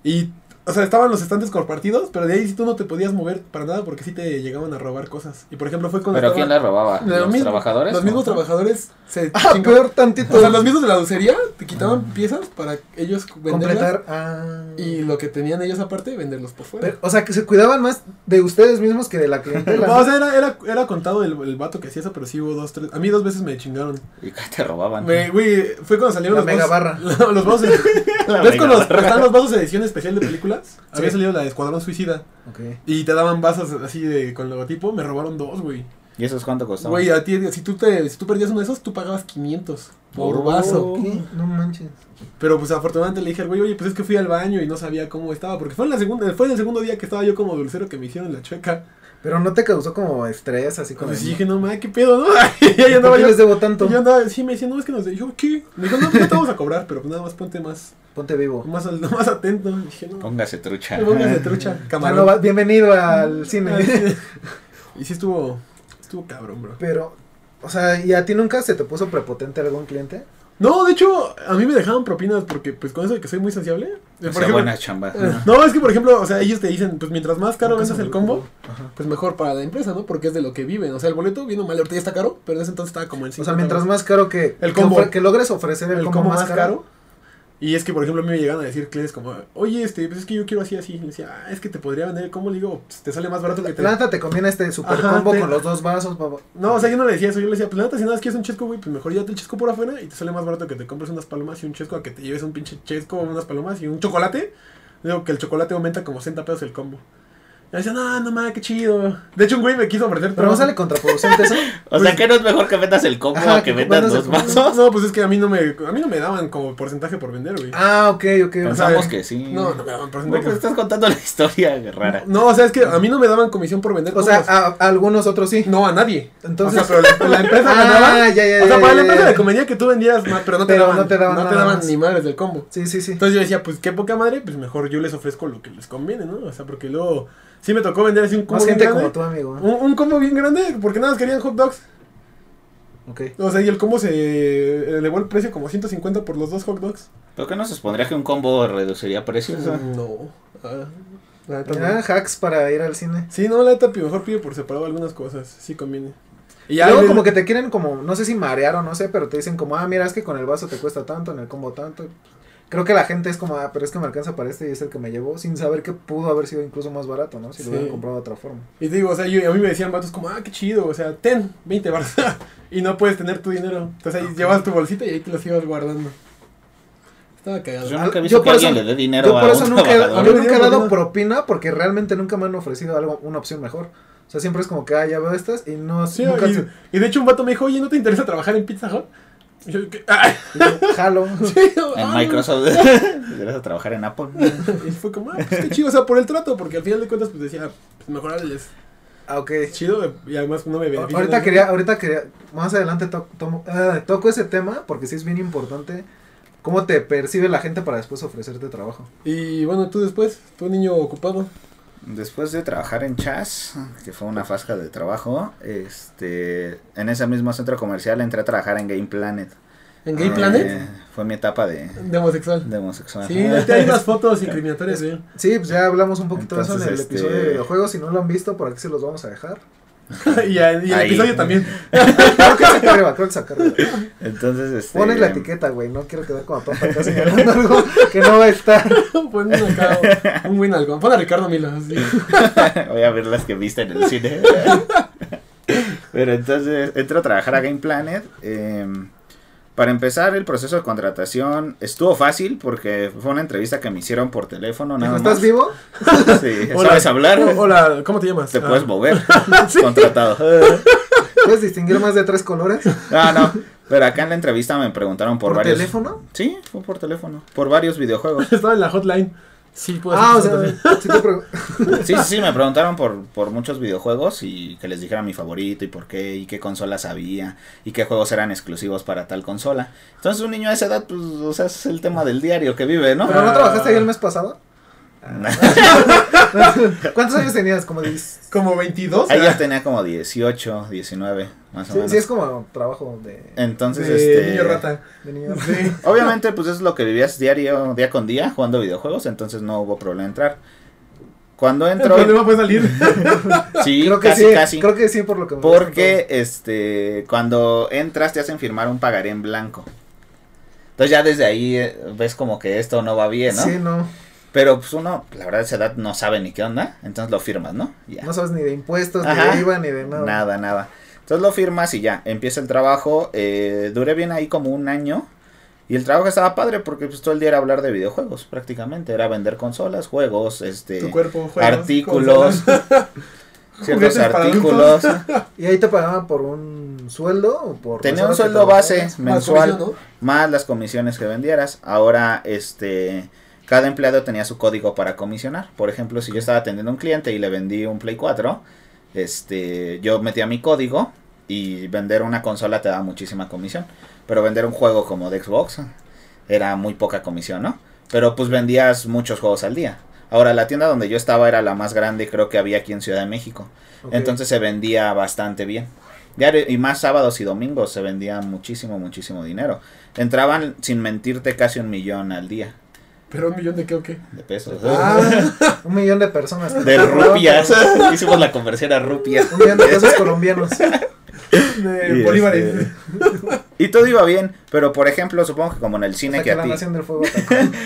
Y, o sea, estaban los estantes compartidos, pero de ahí sí tú no te podías mover para nada porque sí te llegaban a robar cosas. Y por ejemplo fue cuando ¿Pero estaba- quién la robaba? Los ¿Los, mismos- trabajadores? Los mismos trabajadores se Ah, chingaban. peor tantito. O sea, los mismos de la dulcería te quitaban piezas para ellos venderlas. completar. Ah. Y lo que tenían ellos aparte, venderlos por fuera. Pero, o sea, que se cuidaban más de ustedes mismos que de la clientela. No, o sea, era, era, era contado el, el vato que hacía eso, pero sí hubo dos, tres. A mí dos veces me chingaron. ¿Y qué te robaban? Me- Güey, fue cuando salieron La los mega vasos. barra. los vasos. La ¿Ves mega cuando los, barra. están los vasos de edición especial de películas? Había salido la de Escuadrón Suicida. Y te daban vasos así de con logotipo. Me robaron dos, güey. ¿Y esos cuánto costaban? Güey, a ti, si tú, te, si tú perdías uno de esos, tú pagabas 500 por Oh. vaso. ¿Qué? No manches. Pero pues afortunadamente le dije al güey, oye, pues es que fui al baño y no sabía cómo estaba. Porque fue en, la segunda, fue en el segundo día que estaba yo como dulcero que me hicieron la chueca. Pero no te causó como estrés, así como. Pues dije, no mames, qué pedo, ¿no? y ahí ¿Por andaba yo. les debo tanto? Y yo andaba, sí, me decía, no, es que nos yo, ¿qué? Me dijo, no, pues no te vamos a cobrar, pero pues nada más ponte más, Ponte vivo. más, al- más atento. Y dije, no, Póngase trucha. póngase trucha, camarón. bienvenido al cine. y sí estuvo, estuvo cabrón, bro. Pero, o sea, ¿y a ti nunca se te puso prepotente algún cliente? No, de hecho, a mí me dejaban propinas porque, pues, con eso de que soy muy sociable. eh, O por sea, ejemplo- buena chamba. eh, no, es que, por ejemplo, o sea, ellos te dicen, pues, mientras más caro vendas el combo, Ajá. pues mejor para la empresa, ¿no? Porque es de lo que viven. O sea, el boleto, bien o mal, ahorita ya está caro, pero en ese entonces estaba como en O sea, 50 mientras más caro que, El que combo. ofre- que logres ofrecer el, el combo, más, caro. Y es que, por ejemplo, a mí me llegan a decir clientes como, oye, este, pues es que yo quiero así, así. Y le decía, ah, es que te podría vender combo. Le digo, pues, te sale más barato que te. La neta te conviene este super Ajá, combo te- con los dos vasos. pa- pa- No, o sea, yo no le decía eso. Yo le decía, pues la neta, si nada quieres un chesco, güey, pues mejor llévate el chesco por afuera y te sale más barato que te compres unas palomas y un chesco a que te lleves un pinche chesco, unas palomas y un chocolate. Digo que el chocolate aumenta como 60 pesos el combo. Y decía, no, no mames, qué chido. De hecho, un güey me quiso ofrecer Pero no sale contraproducente eso. O sea, que no es mejor que vendas el combo Ajá, a que que vendas dos vasos. No, pues es que a mí no me, a mí no me daban como porcentaje por vender, güey. Ah, ok, ok. O sea, Pensamos que sí. No, no me daban No, porcentaje. pues estás contando la historia rara. No, o sea, es que a mí no me daban comisión por vender O sea, a, a algunos otros sí. no a nadie. Entonces- o sea, pero la, la empresa Ah, ganaba. ya, ya, o sea, ya, para ya, la empresa le convenía que tú vendieras más, pero no te Pero daban, no te daban nada más. ni madres del combo. Sí, sí, sí. Entonces yo decía, pues qué poca madre, pues mejor yo les ofrezco lo que les conviene, ¿no? O sea, porque luego sí me tocó vender así un combo Más bien gente grande. como tú, amigo. Un, un combo bien grande, porque nada más querían hot dogs. Ok. O sea, y el combo se elevó el precio como 150 por los dos hot dogs. ¿Pero qué no se supondría que un combo reduciría precios? No. Ah, la neta Mira, no. hacks para ir al cine. Sí, no, la neta pi- mejor pide por separado algunas cosas, sí conviene. Y luego como que te quieren como, no sé si marear o no sé, pero te dicen como, ah, mira, es que con el vaso te cuesta tanto, en el combo tanto. Creo que la gente es como, ah, pero es que me alcanza para este y es el que me llevó, sin saber que pudo haber sido incluso más barato, ¿no? Si Sí. lo hubieran comprado de otra forma. Y te digo, o sea, yo, a mí me decían vatos como, ah, qué chido, o sea, ten 20 baros. y no puedes tener tu dinero. Entonces ahí llevas tu bolsita y ahí te los ibas guardando. Estaba cagado. Yo nunca he yo visto que por eso- alguien le dé dinero Yo por a eso un nunca, trabajador. yo nunca he dado Propina. propina porque realmente nunca me han ofrecido algo, una opción mejor. O sea, siempre es como que, ah, ya veo estas y no, Sí, nunca y, se- y de hecho un vato me dijo, oye, ¿no te interesa trabajar en Pizza Hut? Ah, jalo. sí, En. Microsoft. Deberías a trabajar en Apple. Y fue como, ah, pues qué chido, o sea, por el trato, porque al final de cuentas, pues decía, pues mejorarles. Ah, ok. Chido, y además no me beneficia. Ahorita quería, ahorita quería, más adelante to- tomo- ah, toco ese tema porque sí es bien importante cómo te percibe la gente para después ofrecerte trabajo. Y bueno, tú después, tú niño ocupado. Después de trabajar en Chas, que fue una fasca de trabajo, este, en ese mismo centro comercial entré a trabajar en Game Planet. ¿En Gay Eh, Planet? Fue mi etapa de, De homosexual. de homosexual. Sí, te hay unas fotos incriminatorias. Sí, pues ya hablamos un poquito de eso en el este- episodio de videojuegos. Si no lo han visto, por aquí se los vamos a dejar. y, el- y el Ahí. episodio también. Creo que es acá arriba, creo que es acá arriba. Entonces, este, Pones la etiqueta, güey. No quiero quedar como tonta acá señalando algo que no va a estar. Pon acá un buen algo. Pon a Ricardo Milo. así. Voy a ver las que viste en el cine. Pero entonces entro a trabajar a Game Planet. eh, para empezar, el proceso de contratación estuvo fácil porque fue una entrevista que me hicieron por teléfono. Nada ¿Estás más. vivo? Sí, Hola. ¿Sabes hablar? Hola, ¿cómo te llamas? Te Ah, puedes mover. Sí. Contratado. ¿Puedes distinguir más de tres colores? No, no. Pero acá en la entrevista me preguntaron por, ¿Por, varios. teléfono? Sí, fue por teléfono. Por varios videojuegos. Estaba en la hotline. Sí, puedo Ah, o sea, Sí, sí, sí, me preguntaron por, por muchos videojuegos y que les dijera mi favorito y por qué y qué consolas había y qué juegos eran exclusivos para tal consola. Entonces un niño a esa edad, pues, o sea, es el tema del diario que vive, ¿no? ¿Pero no Ah. trabajaste ahí el mes pasado? ¿Cuántos años tenías? Como 10. Como 22. Ahí ya tenía como 18, 19, más o menos. sí, es como trabajo de, Entonces, de este... niño rata. de niño. Sí. Obviamente, pues es lo que vivías diario, día con día, jugando videojuegos, entonces no hubo problema entrar. Cuando El entro, problema fue salir. sí, creo que casi, sí, casi. creo que sí por lo que me Porque, este, cuando entras te hacen firmar un pagaré en blanco. Entonces ya desde ahí eh, ves como que esto no va bien, ¿no? Sí, no. Pero pues uno, la verdad, a esa edad no sabe ni qué onda, entonces lo firmas, ¿no? Ya. No sabes ni de impuestos, Ajá. ni de IVA, ni de nada. Nada, nada. Entonces lo firmas y ya, empieza el trabajo. Eh, duré bien ahí como un año. Y el trabajo estaba padre porque pues todo el día era hablar de videojuegos prácticamente. Era vender consolas, juegos, este, Tu cuerpo, juegos, artículos, ciertos artículos. ¿Y ahí te pagaban por un sueldo o por Tenía un sueldo base? Más mensual comisión, ¿no? más las comisiones que vendieras. Ahora, este, cada empleado tenía su código para comisionar. Por ejemplo, si yo estaba atendiendo a un cliente y le vendí un Play 4, este, yo metía mi código y vender una consola te daba muchísima comisión. Pero vender un juego como de Xbox era muy poca comisión, ¿no? Pero pues vendías muchos juegos al día. Ahora, la tienda donde yo estaba era la más grande, creo que había aquí en Ciudad de México. Entonces se vendía bastante bien. Diario- y más sábados y domingos se vendía muchísimo, muchísimo dinero. Entraban, sin mentirte, casi un millón al día Pero un millón de qué o qué. de pesos. Ah, un millón de personas. De rupias. Hicimos la conversión a rupias. Un millón de pesos colombianos. De Y, bolívares. este, Y todo iba bien, pero por ejemplo, supongo que como en el O cine sea, que que a la ti, nación del fuego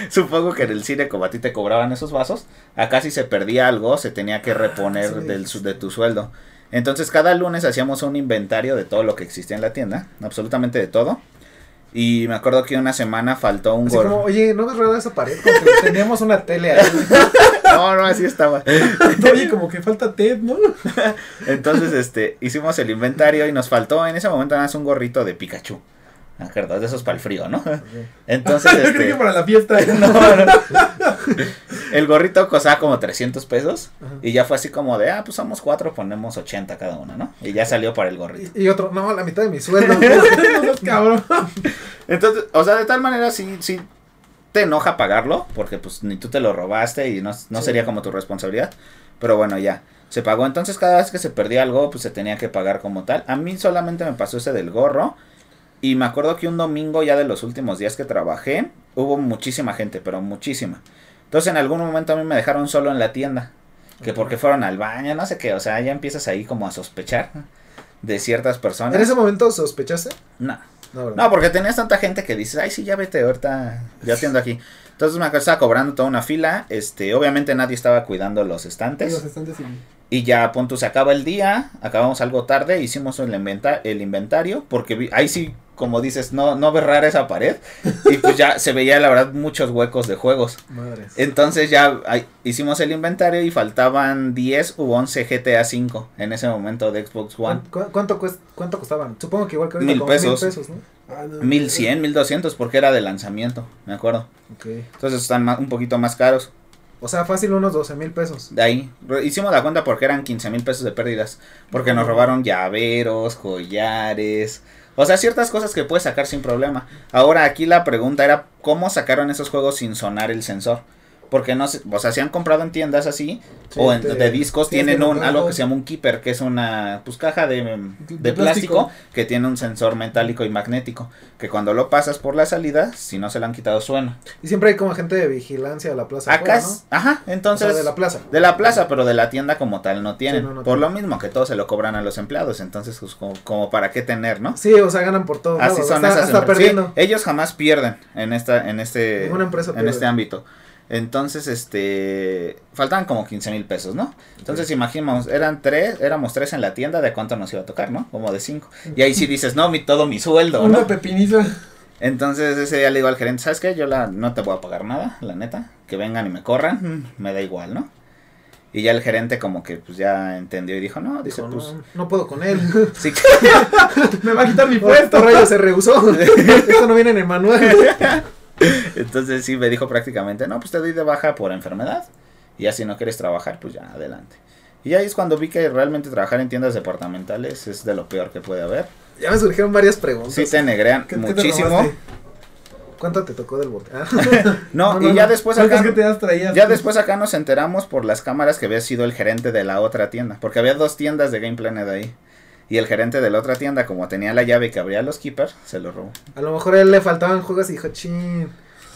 supongo que en el cine como a ti te cobraban esos vasos, acá si se perdía algo se tenía que reponer Ah, sí. del, su- de tu sueldo. Entonces cada lunes hacíamos un inventario de todo lo que existía en la tienda, absolutamente de todo. Y me acuerdo que una semana faltó un Así como, oye, ¿no ves rara esa pared? Como que teníamos una tele ahí. No, no, así estaba. Oye, como que falta Ted, ¿no? Entonces, este, hicimos el inventario y nos faltó en ese momento nada más un gorrito de Pikachu. ¿Me acuerdas? De esos para el frío, ¿no? Entonces, Yo creo que este, para la fiesta. no, no. el gorrito costaba como 300 pesos Ajá. y ya fue así como de, ah, pues somos cuatro, ponemos 80 cada uno, ¿no? Y ya salió para el gorrito. Y, y otro, no, la mitad de mi sueldo. Cabrón. Entonces, o sea, de tal manera sí, sí te enoja pagarlo, porque pues ni tú te lo robaste y no, no Sí. sería como tu responsabilidad. Pero bueno, ya, se pagó. Entonces cada vez que se perdía algo, pues se tenía que pagar como tal. A mí solamente me pasó ese del gorro. Y me acuerdo que un domingo ya de los últimos días que trabajé, hubo muchísima gente, pero muchísima. Entonces en algún momento a mí me dejaron solo en la tienda. Que porque fueron al baño, no sé qué. O sea, ya empiezas ahí como a sospechar de ciertas personas. ¿En ese momento sospechaste? No. No, porque tenías tanta gente que dices, ay, sí, ya vete, ahorita ya atiendo aquí. Entonces me acuerdo, estaba cobrando toda una fila, este, obviamente nadie estaba cuidando los estantes. Los estantes. Y ya, punto, se acaba el día, acabamos algo tarde, hicimos el, inventa el inventario, porque vi- ahí sí, como dices, no, no ves rara esa pared. Y pues ya se veía, la verdad, muchos huecos de juegos. Madres. Entonces ya ahí hicimos el inventario y faltaban 10 u 11 GTA 5 en ese momento de Xbox One. ¿Cu- cu- ¿Cuánto, cuest- ¿Cuánto costaban? Supongo que igual que ahorita Mil como pesos. mil pesos, ¿no? Ah, no. 1100, 1200 porque era de lanzamiento, me acuerdo. Ok. Entonces están ma- un poquito más caros. O sea, fácil unos 12 mil pesos. De ahí. Hicimos la cuenta porque eran 15 mil pesos de pérdidas. Porque nos robaron llaveros, collares. O sea, ciertas cosas que puedes sacar sin problema. Ahora aquí la pregunta era cómo sacaron esos juegos sin sonar el sensor. Porque no sé, o sea, si han comprado en tiendas así Sí, o en, te- de discos tienen un algo que se llama un keeper, que es una pues caja de, de De plástico, plástico. que tiene un sensor metálico y magnético, que cuando lo pasas por la salida, si no se lo han quitado suena. Y siempre hay como gente de vigilancia de la plaza. Acá ajá, entonces O sea, de la plaza. de la plaza, pero de la tienda como tal no tienen. no, no por lo mismo que todo se lo cobran a los empleados. Entonces, pues, como, como para qué tener, ¿no? Sí, o sea, ganan por todo. Así son hasta, esas hasta empresas. perdiendo. Sí, ellos jamás pierden en esta, en este, empresa en este ámbito. Entonces, este, faltaban como 15 mil pesos, ¿no? Entonces, imaginamos, eran tres, éramos tres en la tienda, ¿de cuánto nos iba a tocar, no? Como de cinco. Y ahí sí dices, no, mi, todo mi sueldo, Una ¿no? pepiniza. Entonces, ese día le digo al gerente, ¿sabes qué? Yo la, no te voy a pagar nada, la neta. Que vengan y me corran, me da igual, ¿no? Y ya el gerente como que pues ya entendió y dijo, no, dice, Dijo, pues, no, no puedo con él. sí, Me va a quitar mi Puesto puesto. rayo se rehusó. Esto no viene en el manual. Entonces sí me dijo prácticamente, no, pues te doy de baja por enfermedad. Y ya si no quieres trabajar, pues ya adelante. Y ahí es cuando vi que realmente trabajar en tiendas departamentales es de lo peor que puede haber. Ya me surgieron varias preguntas. Sí te negrean ¿Qué- qué te muchísimo. ¿Cuánto te tocó del bote? Ah. No, No, no, y ya no. después ¿Cuántas acá, que te ya después acá nos enteramos por las cámaras que había sido el gerente de la otra tienda, porque había dos tiendas de Game Planet ahí. Y el gerente de la otra tienda, como tenía la llave que abría los keepers, se lo robó. A lo mejor a él le faltaban juegos y dijo, chin.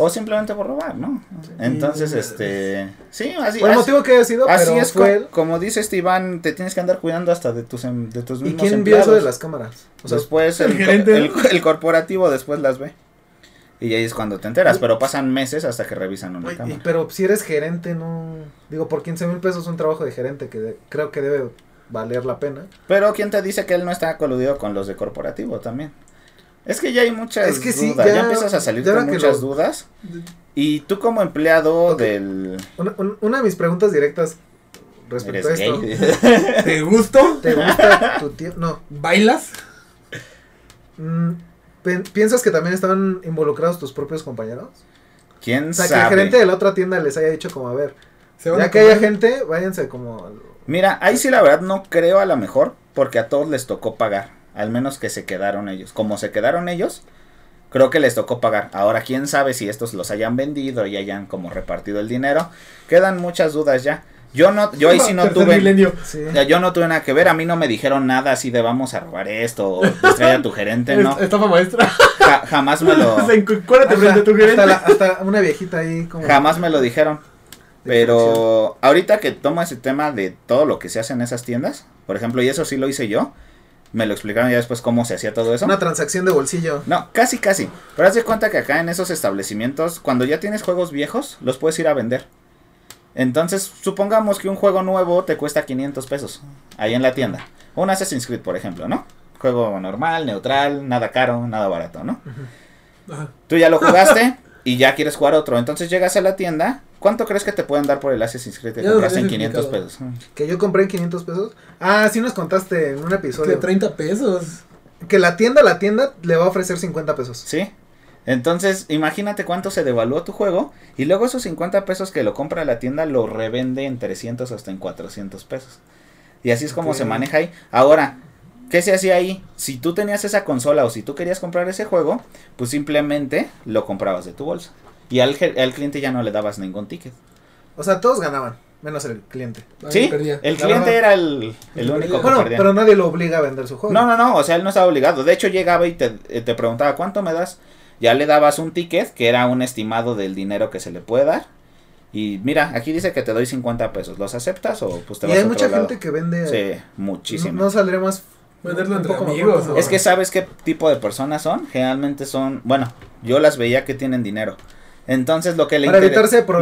O simplemente por robar, ¿no? Entonces, este, sí, así, Por el motivo que haya sido, así pero es fue co- él. como dice este Iván, te tienes que andar cuidando hasta de tus em- de tus ¿Y mismos quién vio eso de empleados. las cámaras? O sea, después el el, el- corporativo después las ve. Y ahí es cuando te enteras, pero pasan meses hasta que revisan una Oye, cámara. pero si eres gerente, no. Digo, por 15 mil pesos un trabajo de gerente que de- creo que debe valer la pena. Pero ¿quién te dice que él no está coludido con los de corporativo también? Es que ya hay muchas Es que sí, dudas, ya, ya- empiezas a salir con muchas lo- dudas. Y tú como empleado del... Una, un- una de mis preguntas directas respecto ¿Eres a esto. gay? ¿Te gusto? ¿Te gusta tu tiempo? No. ¿Bailas? Mm, ¿Piensas que también estaban involucrados tus propios compañeros? ¿Quién O sea, que sabe? el gerente de la otra tienda les haya dicho como, a ver, ¿Se van ya a que haya comer? gente, váyanse como... Mira, ahí sí la verdad no creo a lo mejor, porque a todos les tocó pagar, al menos que se quedaron ellos. Como se quedaron ellos, creo que les tocó pagar. Ahora, quién sabe si estos los hayan vendido y hayan como repartido el dinero. Quedan muchas dudas ya. Yo no, yo ahí sí no tuve. Sí. ya, yo no tuve nada que ver. A mí no me dijeron nada así de vamos a robar esto o distrae a tu gerente, no. Es- Estafa maestra. Ja- jamás me lo, Hasta, frente a tu gerente. hasta la- hasta una viejita ahí como... jamás me lo dijeron. Pero ahorita que tomo ese tema de todo lo que se hace en esas tiendas, por ejemplo, y eso sí lo hice yo, me lo explicaron ya después cómo se hacía todo eso. Una transacción de bolsillo. No, casi, casi. Pero haz de cuenta que acá en esos establecimientos, cuando ya tienes juegos viejos, los puedes ir a vender. Entonces, supongamos que un juego nuevo te cuesta 500 pesos ahí en la tienda. Un Assassin's Creed, por ejemplo, ¿no? Juego normal, neutral, nada caro, nada barato, ¿no? Tú ya lo jugaste y ya quieres jugar otro. Entonces llegas a la tienda. ¿Cuánto crees que te pueden dar por el Assassin's Creed que compraste en habías 500 explicado. pesos? Que yo compré en 500 pesos. Ah, sí nos contaste en un episodio. 30 pesos. Que la tienda, la tienda le va a ofrecer 50 pesos. ¿Sí? Entonces, imagínate cuánto se devaluó tu juego y luego esos 50 pesos que lo compra la tienda lo revende en 300 hasta en 400 pesos. Y así es como se maneja ahí. Ahora, ¿qué se hacía ahí? Si tú tenías esa consola o si tú querías comprar ese juego, pues simplemente lo comprabas de tu bolsa. Y al, al cliente ya no le dabas ningún ticket. O sea, todos ganaban, menos el cliente. ¿Sí? perdía. El cliente era el, el único que Bueno, perdía. pero nadie lo obliga a vender su juego. No, no, no, o sea, él no estaba obligado. De hecho, llegaba y te, eh, te preguntaba, ¿cuánto me das? Ya le dabas un ticket, que era un estimado del dinero que se le puede dar. Y mira, aquí dice que te doy 50 pesos. ¿Los aceptas o pues te Y vas hay a otro mucha lado? gente que vende. Sí, muchísimo. No, no saldría más. Venderlo entre amigos, mejor, o- Es que sabes qué tipo de personas son. Generalmente son, bueno, yo las veía que tienen dinero. Entonces lo que, le inter-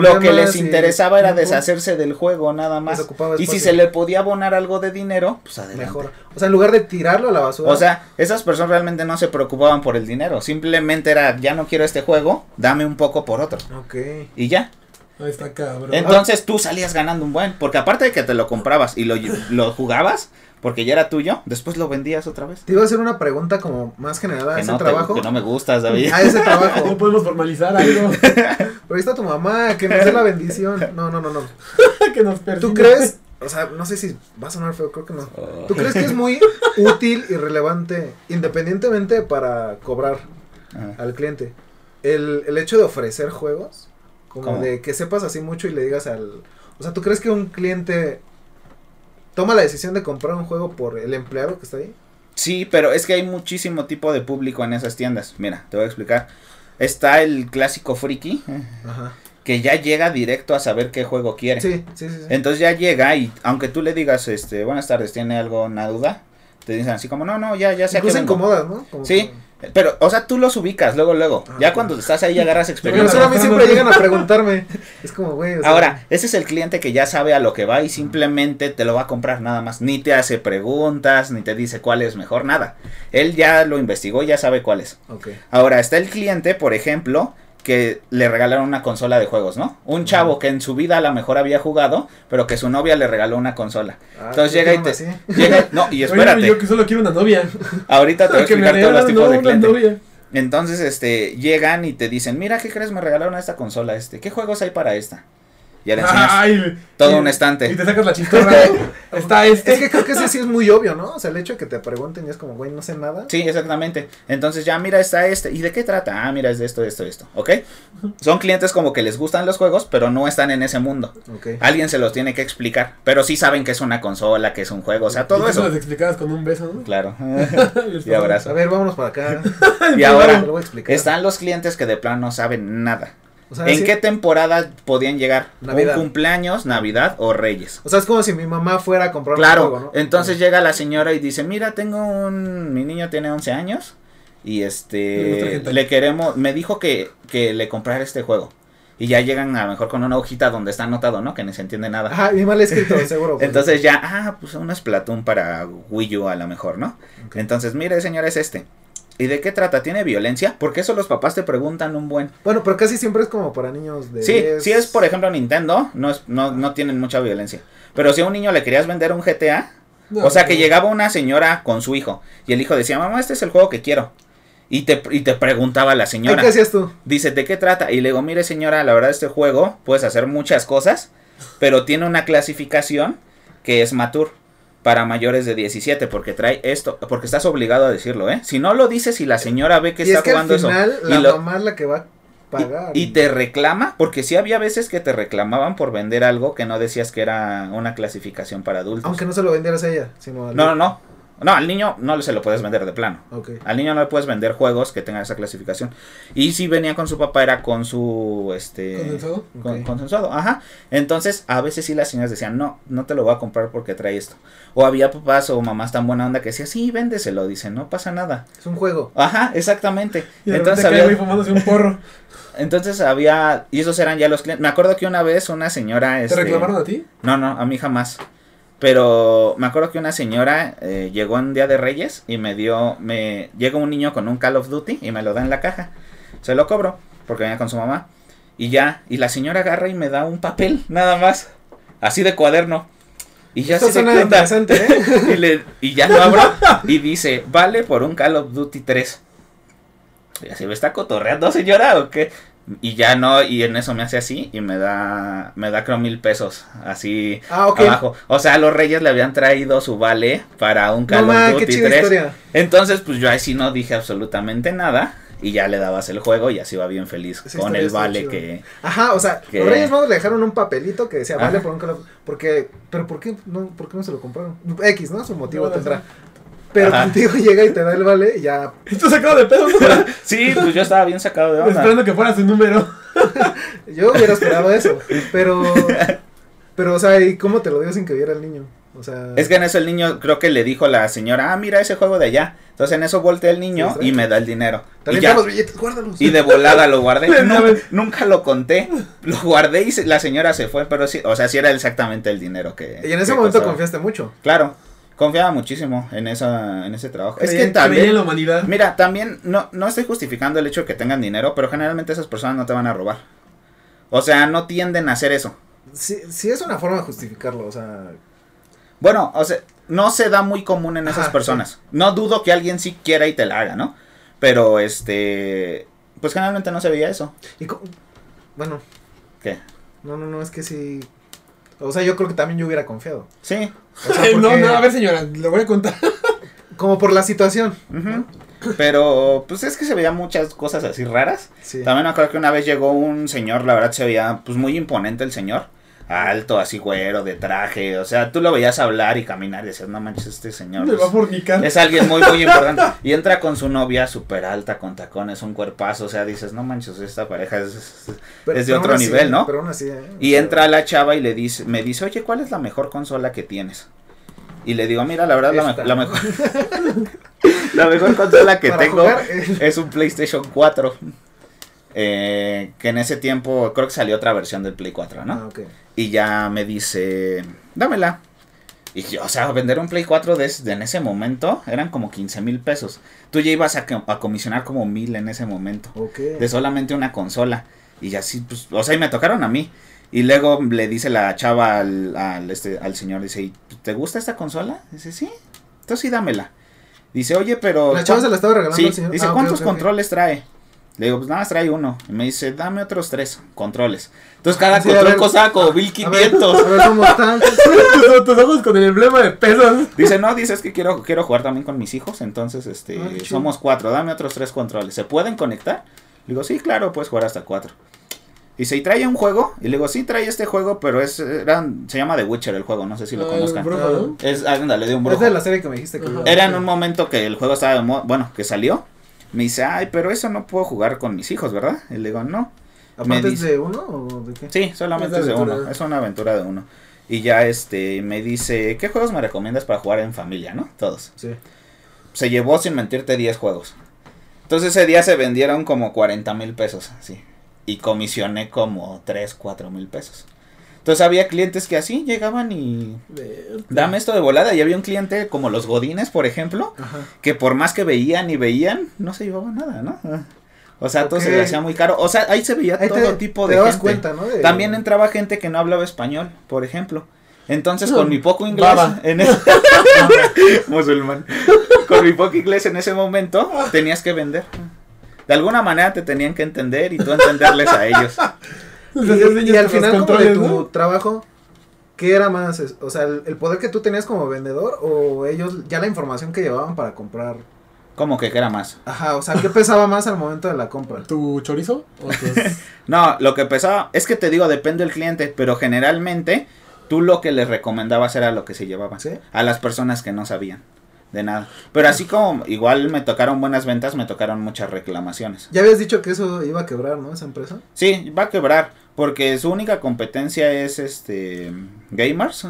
lo que les interesaba era deshacerse del juego nada más. Y si se le podía abonar algo de dinero, pues adelante. Mejor. O sea, en lugar de tirarlo a la basura. O sea, esas personas realmente no se preocupaban por el dinero. Simplemente era, ya no quiero este juego, dame un poco por otro. Ok. Y ya. Ahí está cabrón. Entonces tú salías ganando un buen. Porque aparte de que te lo comprabas y lo, lo jugabas, porque ya era tuyo, después lo vendías otra vez. Te iba a hacer una pregunta como más general a ese no, te- trabajo. que no me gustas, David. A ese no trabajo. podemos formalizar algo Pero ahí está tu mamá, que nos dé la bendición. No, no, no, no. que nos persigue. ¿Tú crees? O sea, no sé si va a sonar feo, creo que no. Oh. ¿Tú crees que es muy útil y relevante, independientemente para cobrar al cliente, el, el hecho de ofrecer juegos? Como ¿Cómo? de que sepas así mucho y le digas al... O sea, ¿tú crees que un cliente toma la decisión de comprar un juego por el empleado que está ahí? Sí, pero es que hay muchísimo tipo de público en esas tiendas. Mira, te voy a explicar. Está el clásico friki, Ajá. que ya llega directo a saber qué juego quiere. Sí, sí, sí. sí. Entonces ya llega y aunque tú le digas, este, buenas tardes, ¿tiene algo, una duda? Te dicen así como, no, no, ya, ya sé qué Incluso vengo". incomodas, ¿no? Como Sí, que- pero, o sea, tú los ubicas luego, luego. Ah, ya cuando estás ahí agarras Pero experiencia. solo a mí siempre llegan a preguntarme. Es como, güey. o sea, Ahora, ese es el cliente que ya sabe a lo que va y simplemente te lo va a comprar nada más. Ni te hace preguntas, ni te dice cuál es mejor, nada. Él ya lo investigó, ya sabe cuál es. Ok. Ahora, está el cliente, por ejemplo, que le regalaron una consola de juegos, ¿no? Un chavo que en su vida a lo mejor había jugado, pero que su novia le regaló una consola. Ah, Entonces ¿tú llega y te... Llega, no, y Oye, espérate, yo que solo quiero una novia. ahorita te voy a explicar todos los tipos no, de clientes. Entonces, este, llegan y te dicen, mira, ¿qué crees? Me regalaron esta consola, este, ¿qué juegos hay para esta? Ya le enseñas Ay, todo y- un Y estante. te sacas la chistorra. Está este. Es que creo que ese sí es muy obvio, ¿no? O sea, el hecho de que te pregunten y es como, güey, no sé nada. Sí, exactamente. Entonces ya, mira, está este. ¿Y de qué trata? Ah, mira, es de esto, esto, esto. ¿Ok? Son clientes como que les gustan los juegos, pero no están en ese mundo. Ok. Alguien se los tiene que explicar. Pero sí saben que es una consola, que es un juego, o sea, Y todo tú eso. los explicabas con un beso, ¿no? Claro. y A abrazo. ver, vámonos para acá. Y ahora Te lo voy a explicar. están los clientes que de plano no saben nada. O sea, ¿En sí- qué temporada podían llegar? Navidad. ¿Un cumpleaños, Navidad o Reyes? O sea, es como si mi mamá fuera a comprar Claro, un juego, ¿no? entonces llega la señora y dice, mira, tengo un, mi niño tiene 11 años y este, le queremos, me dijo que, que le comprara este juego. Y ya llegan a lo mejor con una hojita donde está anotado, ¿no? Que no se entiende nada. Ajá, y mal escrito, seguro. pues. Entonces ya, ah, pues un Splatoon para Wii U a lo mejor, ¿no? Entonces, mire, señora, es este. ¿Y de qué trata? ¿Tiene violencia? Porque eso los papás te preguntan un buen. Bueno, pero casi siempre es como para niños de Sí, 10. si es por ejemplo Nintendo, no, es, no, no tienen mucha violencia. Pero si a un niño le querías vender un GTA, No, o sea que no. llegaba una señora con su hijo y el hijo decía, mamá, este es el juego que quiero. Y te, y te preguntaba la señora, ¿Qué hacías tú? dice, ¿de qué trata? Y le digo, mire señora, la verdad este juego puedes hacer muchas cosas, pero tiene una clasificación que es mature para mayores de 17 porque trae esto, porque estás obligado a decirlo, ¿eh? Si no lo dices y la señora ve que y está es que al jugando eso final y la lo- mamá es la que va a pagar. y, y te reclama, porque sí había veces que te reclamaban por vender algo que no decías que era una clasificación para adultos. Aunque no se lo vendieras a ella, sino al... No, no, no. No, al niño no se lo puedes vender de plano. Ok. Al niño no le puedes vender juegos que tengan esa clasificación. Y si venía con su papá era con su este ¿Condensado? con- Ok. consensuado, ajá. Entonces, a veces sí las señoras decían, "No, no te lo voy a comprar porque trae esto." O había papás o mamás tan buena onda que decían, "Sí, véndeselo", dice, "No pasa nada." Es un juego. Ajá, exactamente. Y Entonces había un porro. entonces había, y esos eran ya los clientes. Me acuerdo que una vez una señora... ¿Te este, reclamaron a ti? No, no, a mí jamás. Pero me acuerdo que una señora eh, llegó en Día de Reyes y me dio, me llega un niño con un Call of Duty y me lo da en la caja. Se lo cobro porque venía con su mamá. Y ya, y la señora agarra y me da un papel, nada más. Así de cuaderno. Y ya Esto de suena interesante, ¿eh? y, le- y ya lo abro y dice, vale por un Call of Duty 3. Y así me está cotorreando, señora, o qué. Y ya no, y en eso me hace así y me da, me da creo mil pesos, así Ah, abajo. O sea, los reyes le habían traído su vale para un Call No, ma, of qué Duty chida 3. historia. Entonces, pues yo ahí sí no dije absolutamente nada. Y ya le dabas el juego y así va bien feliz Esa con el vale que... Ajá, o sea, los Reyes Magos le dejaron un papelito que decía, vale Ajá. por un Call of- Porque, pero ¿por qué no, por qué no se lo compraron? X, ¿no? Su motivo No, no tendrá. Pero Ajá. contigo llega y te da el vale y ya. Esto sacado de pedo, ¿no? Sí, pues yo estaba bien sacado de onda. Esperando que fuera su número. Yo hubiera esperado eso. Pero, pero, o sea, ¿y cómo te lo dio sin que viera el niño? O sea, Es que en eso el niño creo que le dijo a la señora, ah, mira ese juego de allá. Entonces en eso voltea el niño Sí, y me da el dinero. Y, también ya, los billetes, guárdalos. y de volada lo guardé. Nunca, lo conté. Lo guardé y la señora se fue, pero sí, o sea, sí era exactamente el dinero que... Y en ese momento costaba. confiaste mucho. Claro, confiaba muchísimo en, esa, en ese trabajo. es que también... la humanidad. Mira, también no, no estoy justificando el hecho de que tengan dinero, pero generalmente esas personas no te van a robar. O sea, no tienden a hacer eso. Sí, sí es una forma de justificarlo, o sea, Bueno, o sea, no se da muy común en esas Ajá, personas. No dudo que alguien sí quiera y te la haga, ¿no? Pero este, pues generalmente no se veía eso. y bueno, ¿Qué? no, no, no, es que sí. O sea, yo creo que también yo hubiera confiado. Sí. O sea, no, porque- no, a ver, señora, le voy a contar. Como por la situación. ujú. Pero pues es que se veían muchas cosas así raras. Sí. También me acuerdo que una vez llegó un señor, la verdad se veía pues muy imponente el señor. Alto, así güero, de traje. O sea, tú lo veías hablar y caminar y decías, no manches, este señor. Es alguien muy, muy importante. Y entra con su novia súper alta, con tacones, un cuerpazo. O sea, dices, no manches, esta pareja es, es- Pero- es de pero otro así, nivel, ¿no? Pero aún así, ¿eh? Y O sea, entra la chava y le dice, me dice, oye, ¿cuál es la mejor consola que tienes? Y le digo, mira, la verdad, la, Esta. me- la mejor. la mejor consola que para tengo jugar, eh, es un PlayStation 4. Eh, que en ese tiempo creo que salió otra versión del Play 4, ¿no? ah. Y ya me dice, dámela. Y yo, o sea, vender un Play 4 de, en ese momento eran como 15 mil pesos. Tú ya ibas a, co- a comisionar como mil en ese momento. De solamente una consola. Y así, pues, o sea, y me tocaron a mí. Y luego le dice la chava al, al, este, al señor, dice, "¿Y ¿te gusta esta consola? Dice, sí, entonces sí dámela. Dice, oye, pero... La chava se la estaba regalando Sí, al señor. dice, Ah, ¿cuántos controles trae? Le digo, pues nada más trae uno. Y me dice, dame otros tres controles. Entonces cada Sí, control ver, 1500. A ver cómo están. tus, tus ojos con el emblema de pesos. Dice, no, dice, es que quiero, quiero jugar también con mis hijos. Entonces, este, Ah, somos cuatro. Dame otros tres controles. ¿Se pueden conectar? Le digo, sí, claro, puedes jugar hasta cuatro. Dice, ¿y trae un juego? Y le digo, sí, trae este juego, pero es, era, se llama The Witcher el juego, no sé si lo Ah, conozcan. brujo, ¿no? Es, ándale, de un Es brujo. de la serie que me dijiste que. Era en un momento que el juego estaba de moda, bueno, que salió. Me dice, ay, pero eso no puedo jugar con mis hijos, ¿verdad? Y le digo, no. ¿Aparte es de uno o de qué? Sí, solamente Es es de uno. Es una aventura de uno. Y ya este me dice, ¿qué juegos me recomiendas para jugar en familia, no? Todos. Sí. Se llevó sin mentirte 10 juegos. Entonces ese día se vendieron como 40 mil pesos, así. Y comisioné como 3, 4 mil pesos. Entonces había clientes que así llegaban y dame esto de volada. Y había un cliente como los Godines, por ejemplo, Ajá. que por más que veían y veían, no se llevaban nada, ¿no? O sea, todo se le hacía muy caro. O sea, ahí se veía Ahí todo te, tipo te de dabas gente. cuenta, ¿no? De- También entraba gente que no hablaba español, por ejemplo. Entonces, con mi poco inglés, baba. en ese... musulmán, con mi poco inglés en ese momento, tenías que vender. De alguna manera te tenían que entender y tú entenderles a ellos. Y, y al final como de tu ¿no? trabajo, ¿qué era más? O sea, el, el poder que tú tenías como vendedor o ellos, ya la información que llevaban para comprar. Como que que era más. Ajá, o sea, ¿qué pesaba más al momento de la compra? ¿Tu chorizo? ¿O tus- No, lo que pesaba, es que te digo, depende del cliente, pero generalmente tú lo que les recomendabas era lo que se llevaban. ¿Sí? A las personas que no sabían de nada. Pero así como igual me tocaron buenas ventas, me tocaron muchas reclamaciones. Ya habías dicho que eso iba a quebrar, ¿no? Esa empresa. Sí, va a quebrar, porque su única competencia es este gamers,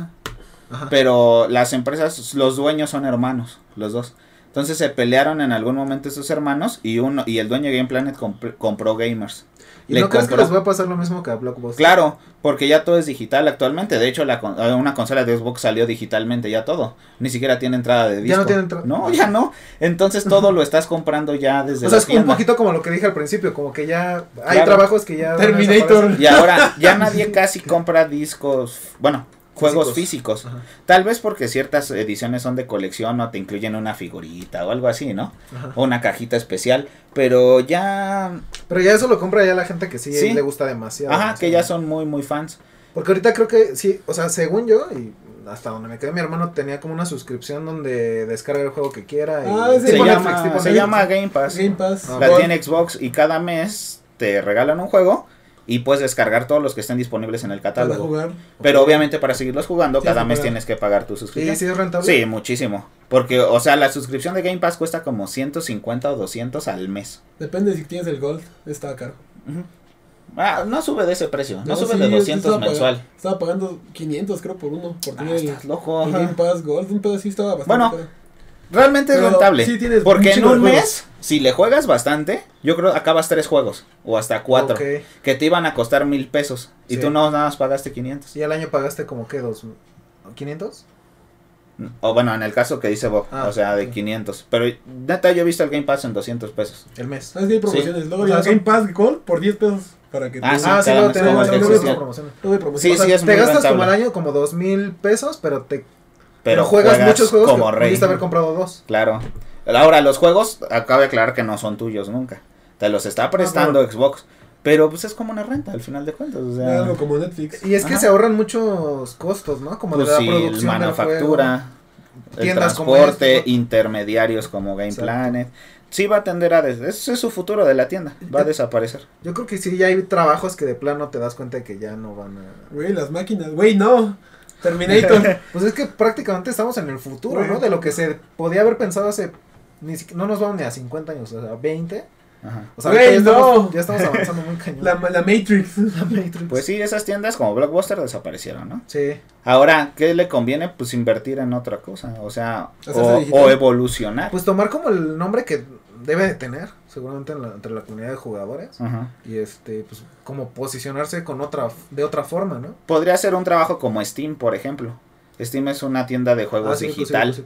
Ajá. pero las empresas, los dueños son hermanos, los dos. Entonces se pelearon en algún momento esos hermanos y uno y el dueño de Game Planet comp- compró gamers. ¿Y le no crees que les va a pasar lo mismo que a Blockbuster? Claro, porque ya todo es digital actualmente. De hecho, la con- eh, una consola de Xbox salió digitalmente ya todo. Ni siquiera tiene entrada de disco. Ya no tiene entrada. No, ya no. Entonces todo lo estás comprando ya desde O sea, la es un poquito como lo que dije al principio, como que ya hay Claro. trabajos que ya... Terminator. Y ahora ya nadie casi compra discos, bueno, juegos Físicos. Ajá, Tal vez porque ciertas ediciones son de colección o te incluyen una figurita o algo así, ¿no? ajá. O una cajita especial, pero ya, Pero ya eso lo compra ya la gente que sí, Sí. le gusta demasiado. ajá, demasiado. que ya son muy muy fans. Porque ahorita creo que sí, o sea, según yo, y hasta donde me quedé, mi hermano tenía como una suscripción donde descarga el juego que quiera. Y Ah, ese Se Netflix, llama, se Netflix. llama Game Pass. Game Pass. Ah, La tiene Xbox y cada mes te regalan un juego y puedes descargar todos los que estén disponibles en el catálogo. jugar. Pero obviamente para seguirlos jugando cada mes tienes que pagar tu suscripción. sí es rentable. Sí, muchísimo. Porque, o sea, la suscripción de Game Pass cuesta como 150 o 200 al mes. Depende si tienes el Gold. Está caro. Ah, no sube de ese precio. No, No, sube sí, de yo 200 estaba mensual. pagando- Estaba pagando 500 creo por uno. Por Ah, tener el, estás loco. el Game Pass Gold. Un así estaba bastante Bueno, caro. Realmente es rentable. sí tienes porque en un mes, si le juegas bastante, yo creo acabas tres juegos. O hasta cuatro. Ok. Que te iban a costar mil pesos. Y Sí. tú no nada más pagaste 500. Sí, al año pagaste como que dos... ¿500? O bueno, en el caso que dice Bob. Ah, o sea, de ok. 500. Pero neta, yo he visto el Game Pass en 200 pesos. El mes. ¿Sabes que hay promociones? Luego O sea, son- Game Pass Gold por 10 pesos. Para que Ah, te- sí, ah, sí, tenemos. sí, luego sí, sí. promociones. Sí, O sea, es te muy gastas como al año como dos mil pesos, pero te Pero juegas, juegas, muchos juegos como que rey. pudiste haber comprado dos. Claro. Ahora, los juegos, acaba de aclarar que no son tuyos nunca. Te los está prestando Xbox. Pero pues es como una renta al final de cuentas. O sea, Algo como Netflix. Y es que Ajá. se ahorran muchos costos, ¿no? Como pues de la sí, producción manufactura, el Tiendas como transporte, esto. intermediarios como Game Exacto. Planet. Sí va a tender a... Ese es su futuro de la tienda. Va a desaparecer. Yo creo que sí, ya hay trabajos que de plano te das cuenta de que ya no van a... Güey, las máquinas. Güey, no. Terminator. Pues es que prácticamente estamos en el futuro. ¿no? De lo que se podía haber pensado hace... Ni no nos vamos ni a 50 años, o sea, 20. Ajá. O sea, ya, estamos, no. ya estamos avanzando muy cañón. la, la Matrix. La Matrix. Pues sí, esas tiendas como Blockbuster desaparecieron, ¿no? Sí. Ahora, ¿qué le conviene? Pues invertir en otra cosa. O sea, o evolucionar. Pues tomar como el nombre que debe de tener, seguramente en la- entre la comunidad de jugadores. Ajá. Y este, pues como posicionarse con otra, de otra forma, ¿no? Podría ser un trabajo como Steam, por ejemplo. Steam es una tienda de juegos Ah, sí, sí, digital sí,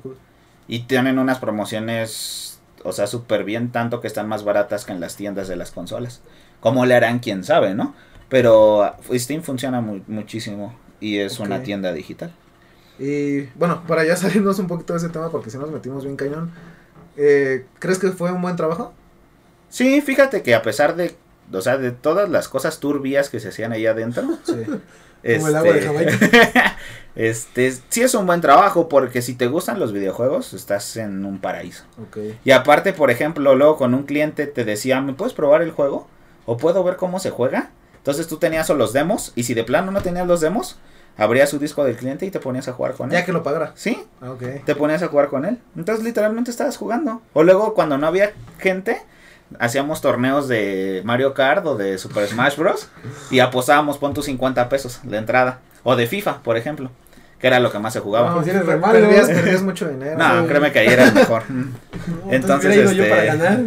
y tienen unas promociones, o sea, súper bien, tanto que están más baratas que en las tiendas de las consolas. ¿Cómo le harán? Quién sabe, ¿no? Pero Steam funciona mu- muchísimo y es una tienda digital. Y bueno, para ya salirnos un poquito de ese tema, porque si nos metimos bien cañón, eh, ¿crees que fue un buen trabajo? Sí, fíjate que a pesar de, o sea, de todas las cosas turbias que se hacían ahí adentro, Sí. Como el agua de este, este, sí es un buen trabajo porque si te gustan los videojuegos, estás en un paraíso. Ok. Y aparte, por ejemplo, luego con un cliente te decía, ¿me puedes probar el juego? ¿O puedo ver cómo se juega? Entonces tú tenías o los demos y si de plano no tenías los demos, abrías su disco del cliente y te ponías a jugar con él. Ya que lo pagara. Sí, Ah, ok. te ponías a jugar con él. Entonces literalmente estabas jugando. O luego cuando no había gente, hacíamos torneos de Mario Kart o de Super Smash Bros. Y apostábamos, pon tus 50 pesos de entrada. O de FIFA, por ejemplo. Que era lo que más se jugaba. No, No, si eres re malo. Perdías, perdías mucho dinero. sí. créeme que ahí era el mejor. No, Entonces, hubiera ido yo este, para ganar.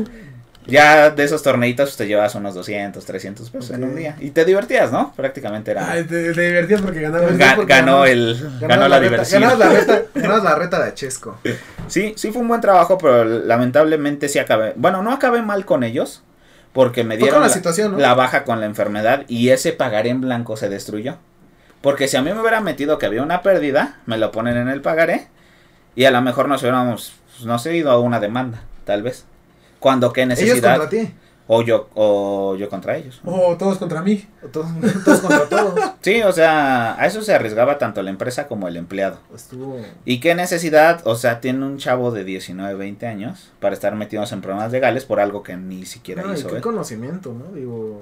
Ya de esos torneitos pues, te llevabas unos 200, 300 pesos en un día. Y te divertías, ¿no? Prácticamente era... Ay, te, te divertías porque ganabas. Ga- Ga- porque ganó el ganó la reta- diversión. Ganabas la reta, ganabas la reta de Chesco. Sí, sí fue un buen trabajo, pero lamentablemente sí acabé. Bueno, no acabé mal con ellos, porque me dieron la, situación, ¿no? la baja con la enfermedad y ese pagaré en blanco se destruyó. Porque si a mí me hubiera metido que había una pérdida, me lo ponen en el pagaré y a lo mejor nos hubiéramos, pues, no sé, ido a una demanda, tal vez. Cuando qué Ellos necesidad, contra ti. o yo, o yo contra ellos. Oh, todos contra mí. O Todos, todos contra todos. Sí, o sea, a eso se arriesgaba tanto la empresa como el empleado. Estuvo. ¿Y qué necesidad? O sea, tiene un chavo de 19, 20 años para estar metidos en problemas legales por algo que ni siquiera No, y hizo qué él. conocimiento, ¿no? Digo.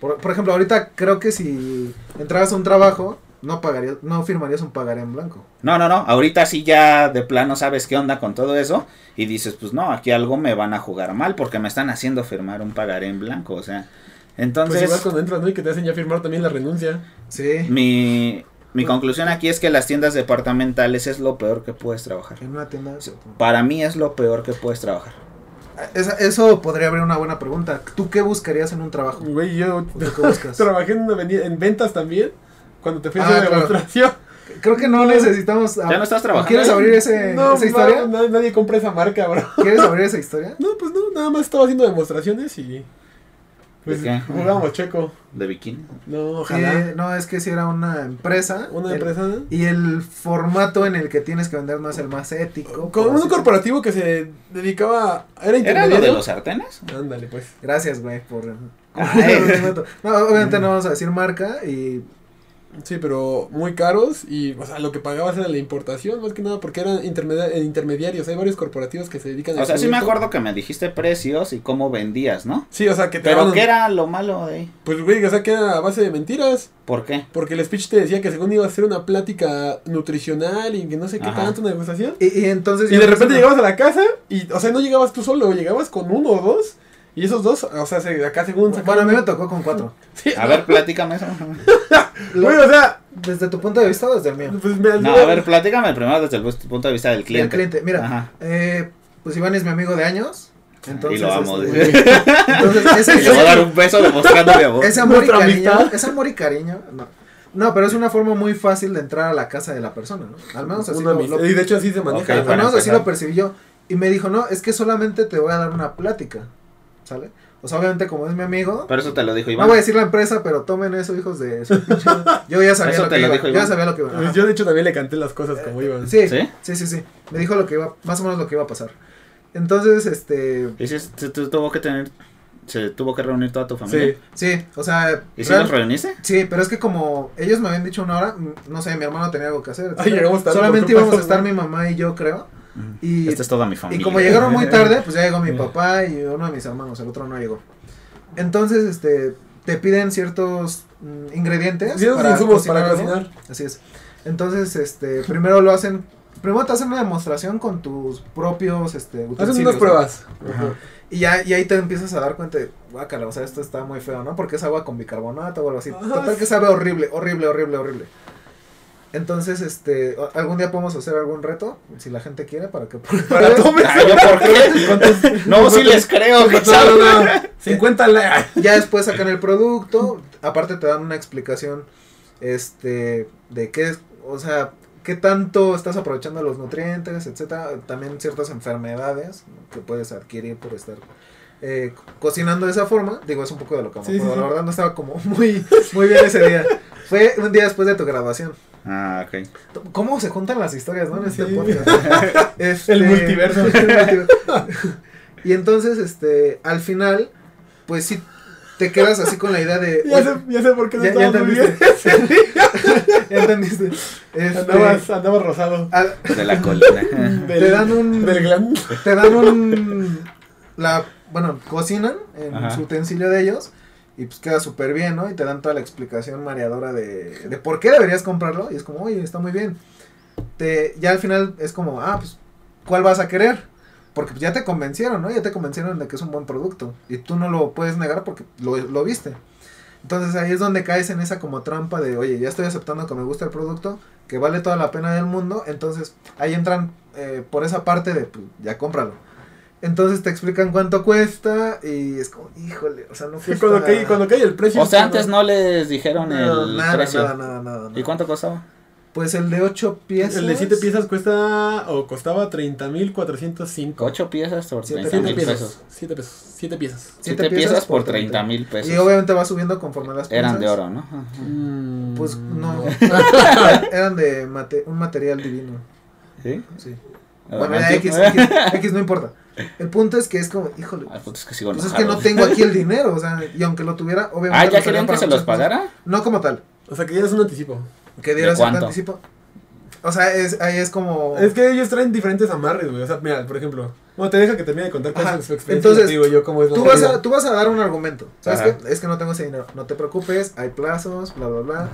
Por, por ejemplo, ahorita creo que si entraras a un trabajo, no pagarías, no firmarías un pagaré en blanco. No, no, no. Ahorita sí ya de plano sabes qué onda con todo eso. Y dices, pues no, aquí algo me van a jugar mal porque me están haciendo firmar un pagaré en blanco. O sea, Pues entonces igual cuando entras, ¿no? Y que te hacen ya firmar también la renuncia. Sí. mi, mi conclusión aquí es que las tiendas departamentales es lo peor que puedes trabajar. En una tienda. Para mí es lo peor que puedes trabajar. Esa- eso podría abrir una buena pregunta. ¿Tú qué buscarías en un trabajo? Güey, yo ¿Tú qué buscas? trabajé en, una en ventas también. Cuando te fui a Ah, claro. demostración. Creo que no necesitamos. ¿Ya no estás trabajando? ¿Quieres abrir ese, No, esa historia? no, nadie compra esa marca, bro. ¿Quieres abrir esa historia? No, pues no, nada más estaba haciendo demostraciones y. Pues ¿De qué? jugábamos checo. De bikini. No, ojalá. Eh, no, es que si era una empresa. Una el- empresa. Y el formato en el que tienes que vender no es el más ético. Con por un corporativo que se dedicaba. Era ¿Era lo de los sartenes? Ándale, pues. Gracias, güey, por... No, obviamente no vamos a decir marca y... Sí, pero muy caros y, o sea, lo que pagabas era la importación, más que nada, porque eran intermedia- eh, intermediarios. Hay varios corporativos que se dedican O sea, sí me acuerdo que me dijiste precios y cómo vendías, ¿no? Sí, o sea, que te Pero daban- ¿qué era lo malo de ahí? Pues, güey, o sea, que era a base de mentiras. ¿Por qué? Porque el speech te decía que según iba a ser una plática nutricional y que no sé qué Ajá. tanto, una degustación. Y, y entonces... Y de repente a- llegabas a la casa y, o sea, no llegabas tú solo, llegabas con uno o dos. Y esos dos, o sea, se, acá según Bueno, a mí me tocó con cuatro. Sí, A ver, platícame eso. O sea, ¿Desde tu punto de vista o desde el mío? pues me No, a ver, platícame primero desde el punto de vista del cliente. El cliente, mira, Ajá. eh, pues Iván es mi amigo de años. Entonces, y lo amo. este, entonces ese, Y le voy a dar un beso demostrando mi amor. ese amor y cariño, ese amor y cariño, no. No, pero es una forma muy fácil de entrar a la casa de la persona, ¿no? Al menos así lo, lo- Y de hecho así se maneja. Ok, al así lo percibí yo. Y me dijo, no, es que solamente te voy a dar una plática, ¿sale? O sea, obviamente como es mi amigo, Pero eso te lo dijo no Iván. voy a decir la empresa, pero tomen eso, hijos de su pinche... Yo ya sabía Eso lo te que lo iba, dijo yo Iván. ya sabía lo que iba. Pues yo de hecho también le canté las cosas como iban. Sí, ¿Sí? sí, sí, sí. Me dijo lo que iba, más o menos lo que iba a pasar. Entonces, este, Y sí, se tu- tuvo que tener, se tuvo que reunir toda tu familia. Sí. sí, o sea, ¿Y si real- los reuniste? sí, pero es que como ellos me habían dicho una hora, mm, no sé, mi hermano tenía algo que hacer. Ay, llegamos tarde Solamente íbamos a estar mi mamá y yo, creo. Y, Esta es toda mi y familia. como llegaron muy tarde, pues ya llegó mi papá y uno de mis hermanos, el otro no llegó. Entonces, este, te piden ciertos mm, ingredientes esos insumos para cocinar. Así es. Entonces, este, primero lo hacen, primero te hacen una demostración con tus propios, este, Hacen unas ¿no? pruebas. Ajá. Y ya, y ahí te empiezas a dar cuenta de, guácala, o sea, esto está muy feo, ¿no? Porque es agua con bicarbonato o algo así. Ajá. Total que sabe horrible, horrible, horrible, horrible. Entonces, este, algún día podemos hacer algún reto, si la gente quiere, para que Para. Ay, ¿yo por qué? No, sí les creo. que saben. 50 la... Ya después sacan el producto, aparte te dan una explicación, este, de qué es, o sea, qué tanto estás aprovechando los nutrientes, etcétera, también ciertas enfermedades ¿no? que puedes adquirir por estar eh, co- cocinando de esa forma, digo, es un poco de lo que me Sí, sí, acuerdo, sí. la verdad no estaba como muy, muy bien ese día, fue un día después de tu graduación. Ah, ok. ¿Cómo se juntan las historias, no? En este Sí. podcast. Este- El multiverso. Y entonces, este, al final, pues sí, te quedas así con la idea de... Ya sé, ya sé por qué no Ya- ya estaba muy bien. entendiste. ya entendiste. Este, Andabas, andabas rosado. al- De la colina. Del, te dan un- Del glam. te dan un... La, bueno, cocinan en Ajá. su utensilio de ellos y pues queda súper bien, ¿no? Y te dan toda la explicación mareadora de, de por qué deberías comprarlo y es como, oye, está muy bien. Te, ya al final es como, ah, pues, ¿cuál vas a querer? Porque pues, ya te convencieron, ¿no? Ya te convencieron de que es un buen producto y tú no lo puedes negar porque lo, lo viste. Entonces ahí es donde caes en esa como trampa de, oye, ya estoy aceptando que me gusta el producto, que vale toda la pena del mundo, entonces ahí entran eh, por esa parte de, pues, ya cómpralo. Entonces te explican cuánto cuesta y es como, híjole, o sea, no cuesta... cuando, cae, cuando cae el precio. O sea, es antes no les dijeron No, el nada, precio. nada, nada, nada, nada. ¿Y cuánto costaba? Pues el de 8 piezas. El de 7 piezas cuesta o costaba 30.405. Ocho piezas por Siete 30 mil 7 pesos. pesos. 7 pesos. 7 piezas. Siete Siete piezas, piezas por por 30 mil pesos. Y obviamente va subiendo conforme las piezas. Eran de oro, ¿no? Mm. Pues no. Eran de mate- un material divino. ¿Sí? Sí. Ah, Bueno, ya ¿anti- X, X, X, no importa. El punto es que es como, híjole. Ah, puta, es que sigo Pues es que no tengo aquí el dinero, o sea, y aunque lo tuviera, obviamente. Ah, ¿ya querían que se los cosas. pagara? No como tal, O sea, que ya es un anticipo. que dieras el cuánto? anticipo. O sea, es, ahí es como. Es que ellos traen diferentes amarres, güey. O sea, mira, por ejemplo. Bueno, te deja que termine de contar cuál Ajá. es su experiencia. Entonces, digo yo cómo es la Tú vas, a, tú vas a dar un argumento. ¿Sabes qué? Es que no tengo ese dinero. No te preocupes, hay plazos, bla, bla, bla.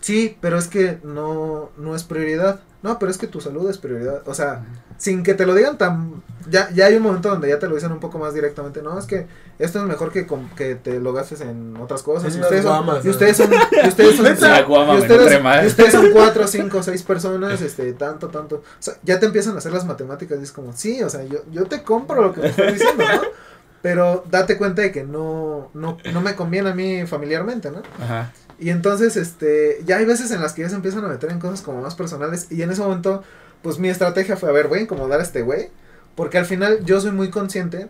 Sí, pero es que no, no es prioridad. No, pero es que tu salud es prioridad. O sea, sin que te lo digan tan... Ya, ya hay un momento donde ya te lo dicen un poco más directamente. No, es que esto es mejor que, com- que te lo gastes en otras cosas. En Y las ustedes, son, guamas, y ¿no? ustedes son... Y ustedes son... La guama y me ustedes, nutre más. y ustedes son cuatro, cinco, seis personas, este, tanto, tanto. O sea, ya te empiezan a hacer las matemáticas y es como, sí, o sea, yo, yo te compro lo que me estás diciendo, ¿no? Pero date cuenta de que no, no, no me conviene a mí familiarmente, ¿no? Ajá. Y entonces, este, ya hay veces en las que ya se empiezan a meter en cosas como más personales. Y en ese momento, pues mi estrategia fue, a ver, voy a incomodar a este güey. Porque al final yo soy muy consciente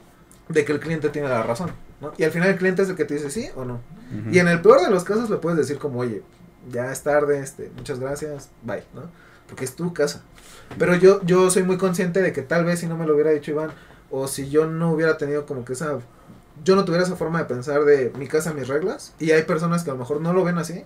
de que el cliente tiene la razón, ¿no? Y al final el cliente es el que te dice sí o no. Y en el peor de los casos le puedes decir como, oye, ya es tarde, este, muchas gracias, bye, ¿no? Porque es tu casa. Pero yo, yo soy muy consciente de que tal vez si no me lo hubiera dicho Iván, o si yo no hubiera tenido como que esa, yo no tuviera esa forma de pensar de mi casa, mis reglas, y hay personas que a lo mejor no lo ven así,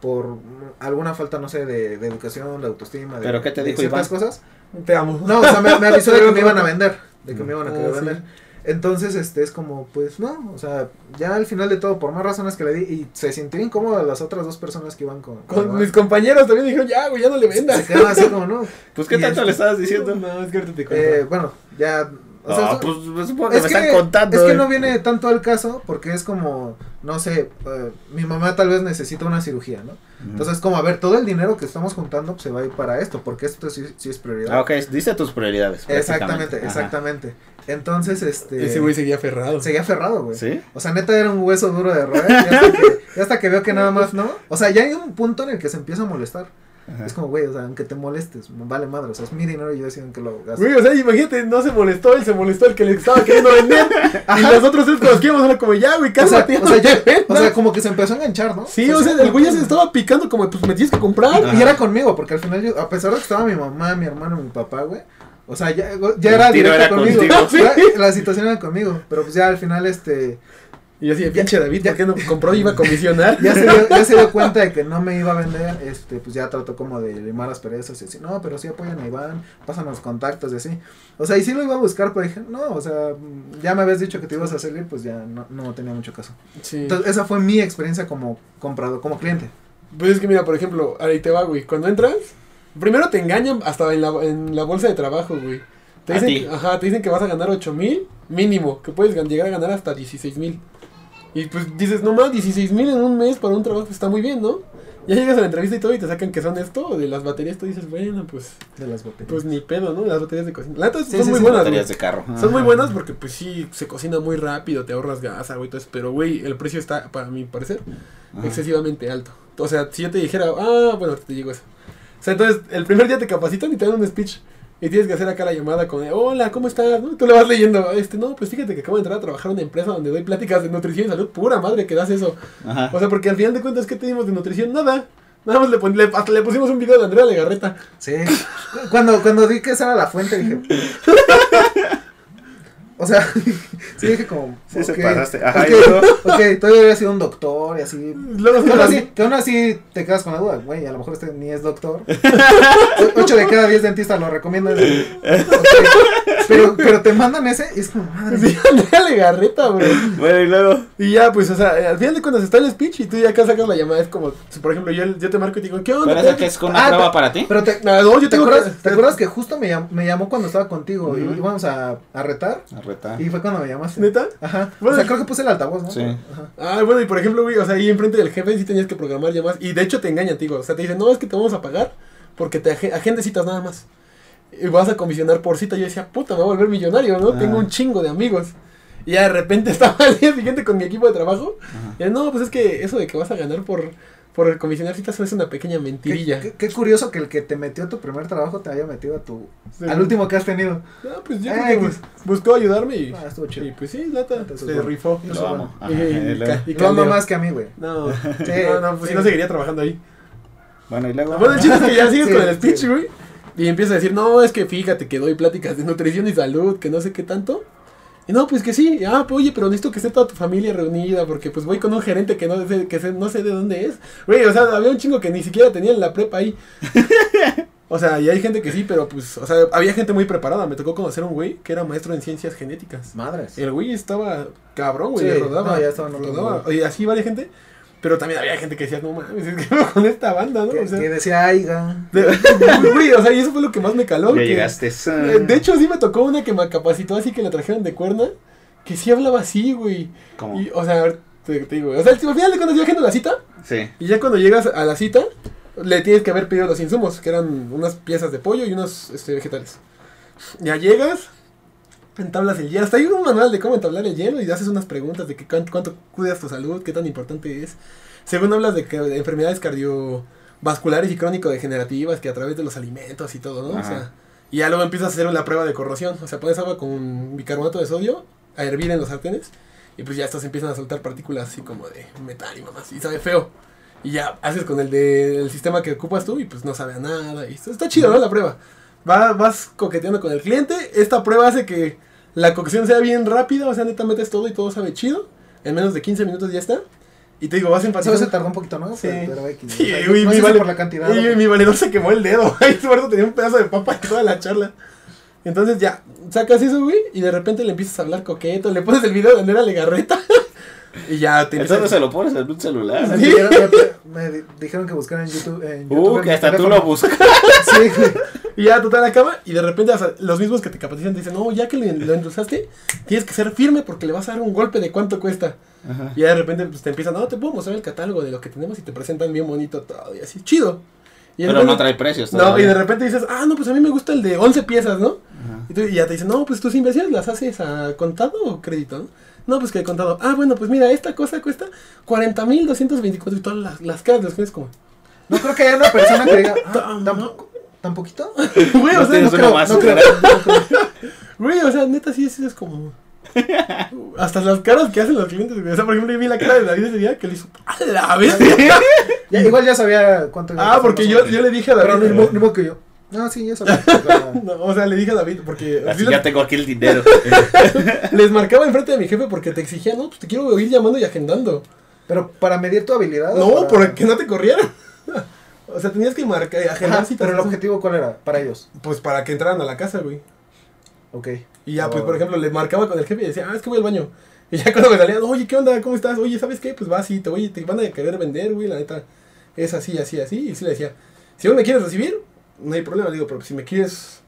por alguna falta, no sé, de, de educación, de autoestima, de, ¿Pero qué te de dijo ciertas Iván? cosas. Te amo. No, o sea, me, me avisó de que me iban a vender, de que me iban a Ah, querer sí. vender. Entonces, este, es como, pues, no, o sea, ya al final de todo, por más razones que le di, y se sintió incómoda las otras dos personas que iban con... Con mis compañeros también dijeron, ya, güey, ya no le Se vendas. quedaron así como, no. Pues, ¿qué Y tanto este- le estabas diciendo? No, es que ahorita te cuento. Eh, bueno, ya... O sea, Ah, pues pues, supongo que es me que, están contando. es que eh. no viene tanto al caso porque es como, no sé, eh, mi mamá tal vez necesita una cirugía, ¿no? Entonces, como, a ver, todo el dinero que estamos juntando pues, se va a ir para esto, porque esto sí, sí es prioridad. Ah, ok, dice tus prioridades. Exactamente. Ajá. exactamente. Entonces, este... Ese güey seguía aferrado. Seguía aferrado, güey. ¿Sí? O sea, neta era un hueso duro de roer. Y hasta, que, y hasta que veo que nada más no. O sea, ya hay un punto en el que se empieza a molestar. Ajá. Es como, güey, o sea, aunque te molestes, vale madre. O sea, es mi dinero y yo decido en que lo gasto. Güey, o sea, imagínate, no se molestó él, se molestó el que le estaba queriendo vender. y Ajá. los otros tres con los que íbamos era como, ya, güey, O sea, cálmate. o sea, ya o sea, como que se empezó a enganchar, ¿no? Sí, o sea, el güey ya se estaba picando como, pues me tienes que comprar. Ajá. Y era conmigo, porque al final yo, a pesar de que estaba mi mamá, mi hermano, mi papá, güey. O sea, ya, ya El era directo era conmigo. la situación era conmigo. Pero pues ya al final, este. Y yo así, pinche David, ¿por qué no compró y iba a comisionar? Ya se, dio, ya se dio cuenta de que no me iba a vender, este, pues ya trató como de limar las perezas y así, no, pero sí apoyan a Iván, pasan los contactos y así. O sea, y sí lo iba a buscar, pero dije, no, o sea, ya me habías dicho que te ibas a salir, pues ya no, no tenía mucho caso. Sí. Entonces, esa fue mi experiencia como comprador, como cliente. Pues es que mira, por ejemplo, ahí te va, güey. Cuando entras, primero te engañan hasta en la, en la bolsa de trabajo, güey. Te dicen, ajá, te dicen que vas a ganar 8 mil mínimo, que puedes llegar a ganar hasta 16 mil. Y pues dices, no más, 16 mil en un mes para un trabajo está muy bien, ¿no? Ya llegas a la entrevista y todo y te sacan que son esto, o de las baterías, tú dices, bueno, pues, De las botellas. pues ni pedo, ¿no? Las baterías de cocina. La Sí, son sí, muy sí, buenas, Baterías güey. de carro. Son muy buenas porque pues sí, se cocina muy rápido, te ahorras gas, agua y todo eso, pero güey, el precio está, para mi parecer, Ajá. excesivamente alto. O sea, si yo te dijera, ah, bueno, te digo eso. O sea, entonces, el primer día te capacitan y te dan un speech. Y tienes que hacer acá la llamada con, hola, ¿cómo estás? ¿No? Tú le vas leyendo, este, no, pues fíjate que acabo de entrar a trabajar en una empresa donde doy pláticas de nutrición y salud. Pura madre que das eso. Ajá. O sea, porque al final de cuentas, ¿qué te dimos de nutrición? Nada. Nada más le, pon- le- hasta le pusimos un video de Andrea Legarreta. Sí. Cuando, cuando vi que esa era la fuente, dije. O sea, sí dije como. Sí, se ok, pasaste. Ajá, ok, y luego- ok, todavía había sido un doctor y así. Luego Que aún, así, que aún así te quedas con la duda, güey, a lo mejor este ni es doctor. Ocho de cada diez dentistas lo recomiendan. Ok, Pero, pero te mandan ese y es como, madre Sí, Andrea Legarreta, bro. Bueno, y luego. Y ya, pues, o sea, al final de cuentas está el speech y tú ya acá sacas la llamada. Es como, si, por ejemplo, yo, yo te marco y te digo, ¿qué onda? ¿Pero que es con una Ah, prueba te- para ti? Pero te, No, no, yo ¿te, tengo acuerdas, que- ¿te acuerdas que justo me, llam- me llamó cuando estaba contigo? y íbamos a, a retar. A retar. Y fue cuando me llamaste. ¿Neta? Ajá. Bueno, o sea, creo que puse el altavoz, ¿no? Sí. Ajá. Ah, bueno, y por ejemplo, güey, o sea, ahí enfrente del jefe sí tenías que programar llamadas. Y de hecho te engañan, tío. O sea, te dicen, no, es que te vamos a pagar porque te ag- agendes citas nada más. Y vas a comisionar por cita. Yo decía, puta, me voy a volver millonario, ¿no? Ah. Tengo un chingo de amigos. Y ya de repente estaba al día siguiente con mi equipo de trabajo. Ajá. Y no, pues es que eso de que vas a ganar por, por comisionar citas es una pequeña mentirilla. qué- qué curioso que el que te metió a tu primer trabajo te haya metido a tu. Sí. Al último que has tenido. No, pues yo Eh, pues. bus- buscó ayudarme y, Ah, estuvo chido. y pues sí, Entonces, se bueno. rifó. Eso Lo bueno. amo. Ajá, Y- y y y No, no más que a mí, güey. No, Sí. no, no, pues si no seguiría trabajando ahí. Bueno, y luego. Bueno, el chiste es que ya sigues Sí, con el speech, sí. güey. Y empieza a decir, no, es que fíjate que doy pláticas de nutrición y salud, que no sé qué tanto. Y no, pues que sí, ah, pues, oye, pero necesito que esté toda tu familia reunida, porque pues voy con un gerente que no sé, que sé- no sé de dónde es. Güey, o sea, había un chingo que ni siquiera tenía en la prepa ahí. o sea, y hay gente que sí, pero pues, o sea, había gente muy preparada. Me tocó conocer a un güey que era maestro en ciencias genéticas. Madres. El güey estaba cabrón, güey, Sí, rodaba. no, ya rodaba. Y así varias gente. Pero también había gente que decía, no mames, es que con esta banda, ¿no? Que, O sea, que decía, de- güey, o sea, y eso fue lo que más me caló. Ya que- llegaste. eh, de hecho, sí me tocó una que me capacitó así que la trajeron de cuerna. Que sí hablaba así, güey. ¿Cómo? Y, o sea, a ver, te, te digo, o sea, al final de cuentas yo agendo la cita. Sí. Y ya cuando llegas a la cita, le tienes que haber pedido los insumos, que eran unas piezas de pollo y unos este, vegetales. Ya llegas, entablas el hielo. Hasta hay un manual de cómo entablar el hielo y haces unas preguntas de que cuánto, cuánto cuidas tu salud, qué tan importante es. Según hablas de, que, de enfermedades cardiovasculares y crónico-degenerativas, que a través de los alimentos y todo, ¿no? O sea, y ya luego empiezas a hacer la prueba de corrosión. O sea, pones agua con bicarbonato de sodio a hervir en los sartenes y pues ya estos empiezan a soltar partículas así como de metal y mamás. Y sabe feo. Y ya haces con el del sistema que ocupas tú y pues no sabe a nada. Y está chido, ¿no? La prueba. Va- vas coqueteando con el cliente. Esta prueba hace que la cocción sea bien rápida. O sea, neta metes todo y todo sabe chido. En menos de 15 minutos ya está. Y te digo, vas Eso enfatizando. se tardó un poquito, ¿no? Sí. Pero, X, Sí, no mi vale- por la cantidad. Y mi valedor se quemó el dedo. Ahí su tenía un pedazo de papa en toda la charla. Entonces ya, sacas eso, güey, y de repente le empiezas a hablar coqueto, le pones el video de Andrea Legarreta. Y ya te Entonces se lo pones en un celular. Me, Sí. dijeron, me- me di- dijeron que buscaran en YouTube. En YouTube Uh, en que hasta tú teléfono. lo buscas. Sí, güey. Y ya tú te la cama y de repente o sea, los mismos que te capacitan te dicen, no, ya que lo, lo endulzaste, tienes que ser firme porque le vas a dar un golpe de cuánto cuesta. Ajá. Y ya de repente pues, te empiezan, no, te puedo mostrar el catálogo de lo que tenemos y te presentan bien bonito todo y así, chido. Y Pero no trae precios. No, y de repente dices, ah, no, pues a mí me gusta el de 11 piezas, ¿no? Ajá. Y, tú- y ya te dicen, no, pues tus inversiones las haces a contado o crédito, ¿no? No, pues que de contado. Ah, bueno, pues mira, esta cosa cuesta 40.224 y todas las, las caras de los clientes como, No creo que haya una persona que diga, ah, Tam- ¿tampoco? ¿Tan poquito? güey, o No sea, no creo- no creo. güey, o sea, neta, sí, sí es como... Hasta las caras que hacen los clientes, güey. O sea, por ejemplo, yo vi la cara de David ese día que le hizo, ¡a la vez! Ya, igual ya sabía cuánto ah, porque yo, yo le dije a Pero David... ni modo que yo. No, sí, ya sabía. O sea, No, o sea, le dije a David porque... Así sí ya tengo aquí el dinero. les marcaba enfrente de mi jefe porque te exigía, no, pues te quiero ir llamando y agendando. Pero para medir tu habilidad. No, para- porque no te corrieran. o sea, tenías que marcar, agendar Ajá, citas. pero el objetivo, ¿cuál era? Para ellos. Pues para que entraran a la casa, güey. Ok. Y ya, pues, Oh. por ejemplo, le marcaba con el jefe y decía, ah, es que voy al baño. Y ya cuando me salían, oye, ¿qué onda? ¿Cómo estás? Oye, ¿sabes qué? Pues va así, te, voy, te van a querer vender, güey, la neta. Es así, así, así. Y sí le decía, si aún me quieres recibir, no hay problema. Le digo, pero si me quieres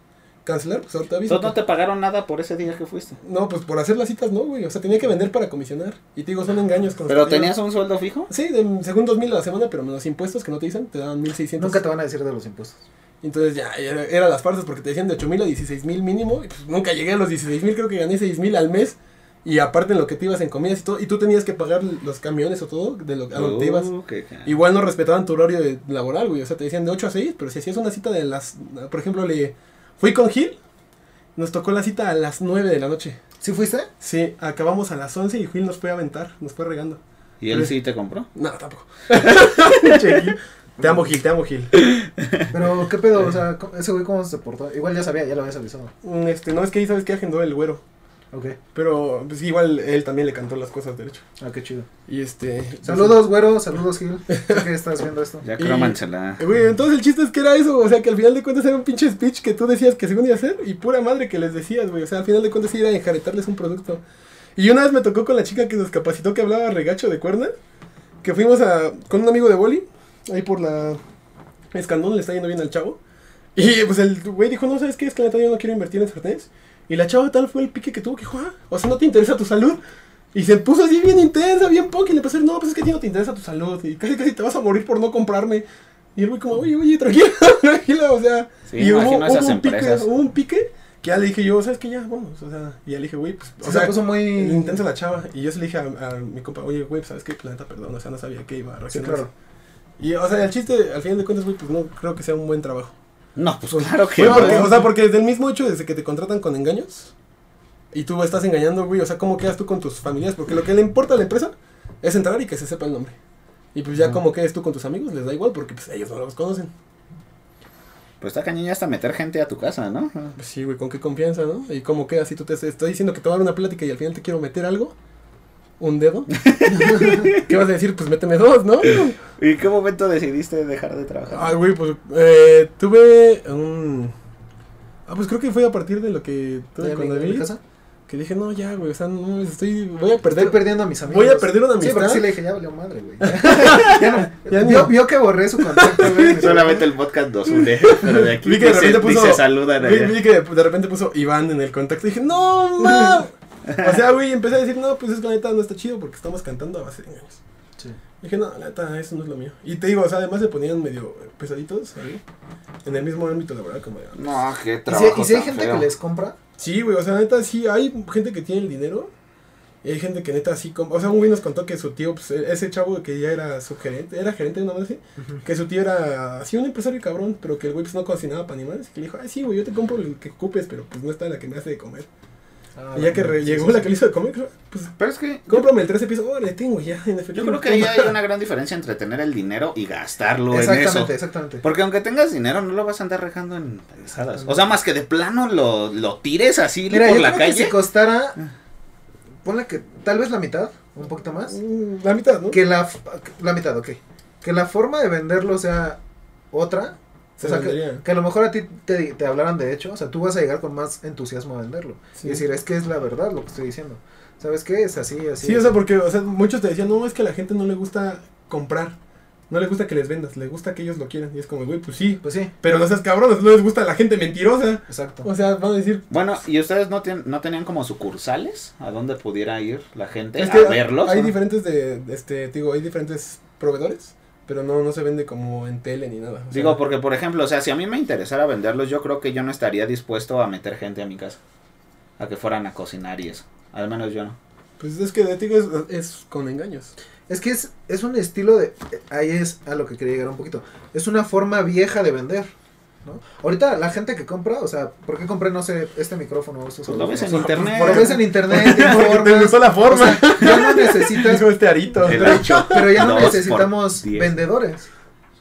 cancelar, pues ahorita aviso. Entonces no te pagaron nada por ese día que fuiste. No, pues por hacer las citas no, güey. O sea, tenía que vender para comisionar. Y te digo, son engaños. ¿Pero tenías un sueldo fijo? Sí, de, según 2000 a la semana, pero menos impuestos que no te dicen, te daban 1600. Nunca te van a decir de los impuestos. Entonces ya, era, era las farsas porque te decían de 8 mil a 16 mil mínimo. Y pues nunca llegué a los 16 mil, creo que gané 6 mil al mes. Y aparte en lo que te ibas en comidas y todo. Y tú tenías que pagar los camiones o todo de lo, a donde te ibas. Uh, qué ca- Igual no respetaban tu horario de- laboral, güey. O sea, te decían de 8 a 6, pero si hacías una cita de las. Por ejemplo, le fui con Gil. Nos tocó la cita a las 9 de la noche. ¿Sí fuiste? Sí, acabamos a las 11 y Gil nos fue a aventar, nos fue regando. ¿Y él sí te compró? No, tampoco. Te amo, Gil, te amo, Gil. Pero, ¿qué pedo? O sea, ¿cómo- ese güey cómo se portó? Igual ya sabía, ya lo habías avisado. Mm, Este, no, es que ahí sabes que agendó el güero. Ok. Pero pues igual él también le cantó las cosas derecho. Ah, qué chido. Y este. Saludos, güero. Saludos, Gil. Sé que estás viendo esto. Ya crómansela. Eh, Güey, entonces el chiste es que era eso, o sea, que al final de cuentas era un pinche speech que tú decías que según iba a hacer y pura madre que les decías, güey, o sea, al final de cuentas sí era enjaretarles un producto. Y una vez me tocó con la chica que nos capacitó que hablaba regacho de cuerna, que fuimos a, con un amigo de boli, ahí por la Escandón, le está yendo bien al chavo. Y pues el güey dijo, no, ¿sabes qué? Es que la neta yo no quiero invertir en sartenes. Y la chava tal fue el pique que tuvo que dijo, ah, o sea, no te interesa tu salud. Y se puso así bien intensa, bien poca, y le empezó a decir, no, pues es que a ti no te interesa tu salud. Y casi casi te vas a morir por no comprarme. Y el güey como, oye, oye, tranquila, tranquila, o sea. Sí, y hubo, imagino esas hubo un pique, hubo un pique que ya le dije yo, ¿sabes qué? Ya, vamos, o sea, y ya le dije, güey, pues, O sea, se puso muy. intensa la chava. Y yo se le dije a, a mi compa, oye, güey, pues, ¿sabes qué? Planeta, perdón, o sea, no sabía que iba a Sí, reaccionar. claro. Y, o sea, el chiste, al final de cuentas, güey, pues no creo que sea un buen trabajo. No, pues claro que no. porque, o sea, porque desde el mismo hecho, desde que te contratan con engaños, y tú estás engañando, güey, o sea, ¿cómo quedas tú con tus familias? Porque lo que le importa a la empresa es entrar y que se sepa el nombre. Y pues ya Ajá. como quedas tú con tus amigos, les da igual, porque pues ellos no los conocen. Pues está cañón ya hasta meter gente a tu casa, ¿no? Pues sí, güey, con qué confianza, ¿no? Y cómo quedas si tú te estoy diciendo que te voy a dar una plática y al final te quiero meter algo, un dedo. ¿Qué vas a decir? Pues méteme dos, ¿no? ¿Y en qué momento decidiste dejar de trabajar? Ay, güey, pues eh, tuve un... Ah, pues creo que fue a partir de lo que tuve ¿De con David. casa? Que dije, no, ya, güey, o sea, no, estoy, voy a perder. Estoy perdiendo a mis amigos. Voy a perder una Sí, porque amistad. sí le dije, ya valió madre, güey. ya no. Ya vio, no. vio que borré su contacto, güey. Solamente el podcast nos une, pero de aquí Vi que de se- repente puso- se saludan Vi, allá. vi que de repente puso Iván en el contacto y dije, no, mam. O sea, güey, empecé a decir, no, pues es que la neta no está chido porque estamos cantando a base de engaños. Sí. Dije, no, la neta, eso no es lo mío. Y te digo, o sea, además se ponían medio pesaditos ahí, en el mismo ámbito laboral como de antes. No, qué ¿Y si, trabajo y si hay gente feo. que les compra? Sí, güey, o sea, neta, sí, hay gente que tiene el dinero. Y hay gente que neta sí compra. O sea, un güey nos contó que su tío, pues ese chavo que ya era su gerente, era gerente de una vez así, que su tío era así un empresario cabrón, pero que el güey pues no cocinaba para animales. Y que le dijo, ay, sí, güey, yo te compro lo que ocupes, pero pues no está la que me hace de comer. Ah, ya que re- llegó la que hizo de creo, pues Pero es que cómprame el 13 piso, oh, le tengo ya, en efectivo. yo creo que ahí hay una gran diferencia entre tener el dinero y gastarlo en Exactamente, eso. exactamente. Porque aunque tengas dinero, no lo vas a andar rejando en pendejadas. O sea, más que de plano lo, lo tires así Mira, por yo la creo que calle. si costara, ponle que tal vez la mitad, un poquito más, Mm, La mitad, ¿no? que la, la mitad, ok, que la forma de venderlo sea otra, Se o sea, que, a lo mejor a ti te, te hablaran de hecho, o sea, tú vas a llegar con más entusiasmo a venderlo. Sí. Y decir, es que es la verdad lo que estoy diciendo. ¿Sabes qué? Es así, así. Sí, o sea, porque o sea, muchos te decían, no, es que a la gente no le gusta comprar. No le gusta que les vendas, le gusta que ellos lo quieran. Y es como, güey, pues sí. Pues sí, Pero no seas cabrones, no les gusta a la gente mentirosa. exacto. O sea, van a decir, Bueno, ¿y ustedes no, tien- no tenían como sucursales a donde pudiera ir la gente es a que verlos? hay ¿no? diferentes de, este, digo, hay diferentes proveedores, pero no, no se vende como en tele ni nada. o sea, Digo, porque por ejemplo, o sea, si a mí me interesara venderlos, yo creo que yo no estaría dispuesto a meter gente a mi casa. A que fueran a cocinar y eso. Al menos yo no. Pues es que de ti es, es con engaños. Es que es, es un estilo de. Ahí es a lo que quería llegar un poquito. Es una forma vieja de vender. ¿No? Ahorita la gente que compra, o sea, ¿por qué compré, no sé, este micrófono? o estos Pues lo ves en internet. Lo ves en internet, te Porque te informas. gustó la O forma. sea, ya no necesitas. Este arito. Pero ya no necesitamos vendedores.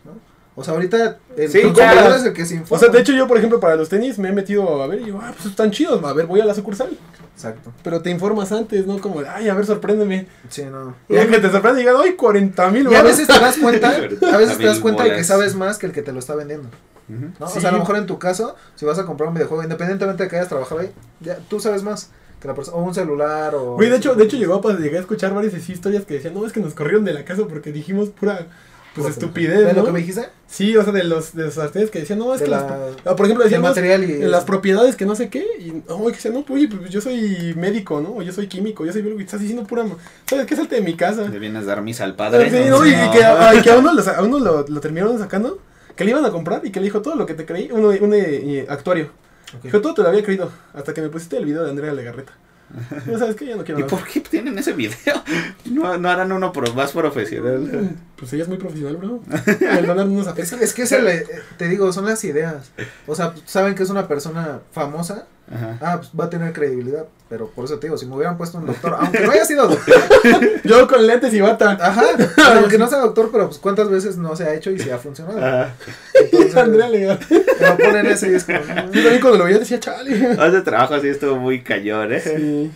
¿no? O sea, ahorita el Sí, es el que se informa. O sea, de hecho yo, por ejemplo, para los tenis me he metido a ver y digo, ah, pues están chidos, a ver, voy a la sucursal. Exacto. Pero te informas antes, ¿no? Como, ay, a ver, sorpréndeme. Sí, no. Y ya que te sorprende y digan, ay, 40 mil Y a veces te das cuenta, a veces te das cuenta de que sabes más que el que te lo está vendiendo. ¿No? Sí. O sea, a lo mejor en tu caso, si vas a comprar un videojuego, independientemente de que hayas trabajado ahí, ya tú sabes más que la persona, o un celular, o... Güey, de hecho, de hecho llegó a pas- llegué a escuchar varias historias que decían, no, es que nos corrieron de la casa porque dijimos pura, pues, estupidez, ¿De ¿no? lo que me dijiste? Sí, o sea, de los, de los sartenes que decían, no, es De que la- las, por ejemplo, decían, material y... las propiedades que no sé qué, y, no, que decían, no, oye, pues yo soy médico, ¿no? O yo soy químico, yo soy biólogo, y estás diciendo pura, ¿sabes qué? Salte de mi casa. Le vienes a dar misa al padre. Sí, no, y que, a, y que a uno, lo, sa- a uno lo, lo terminaron sacando, que le iban a comprar y que le dijo todo lo que te creí, uno, un eh, actuario. Ok. Dijo, todo te lo había creído, hasta que me pusiste el video de Andrea Legarreta. Ya sabes que ya no quiero ¿Y por qué tienen ese video? No, no harán uno pro- más profesional. Pues ella es muy profesional, bro. El donar no nos Es, afecta. es que es el, eh, te digo, son las ideas. O sea, saben que es una persona famosa, Ajá. ah, pues va a tener credibilidad. Pero por eso te digo, si me hubieran puesto un doctor, aunque no haya sido doctor, Yo con lentes y bata. ajá, aunque no sea doctor, pero pues cuántas veces no se ha hecho y se ha funcionado. Ajá. Entonces, Andrea Legarreta. pero ponen ese y es como, Yo también cuando lo veía decía, chale. Ese trabajo sí estuvo muy cañón, ¿eh? Sí.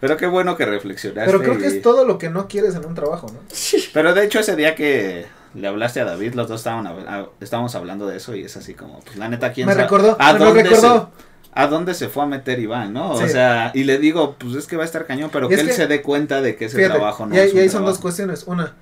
Pero qué bueno que reflexionaste. Pero creo que es todo lo que no quieres en un trabajo, ¿no? Pero de hecho ese día que le hablaste a David, los dos estaban hab- a- estábamos hablando de eso y es así como, pues la neta, ¿quién Me sabe recordó, a me lo dónde recordó. se- a dónde se fue a meter Iván, ¿no? O sea, y le digo, pues es que va a estar cañón, pero Y que él que- se dé cuenta de que ese Fíjate, trabajo no y, ahí- es y ahí son dos cuestiones. Una,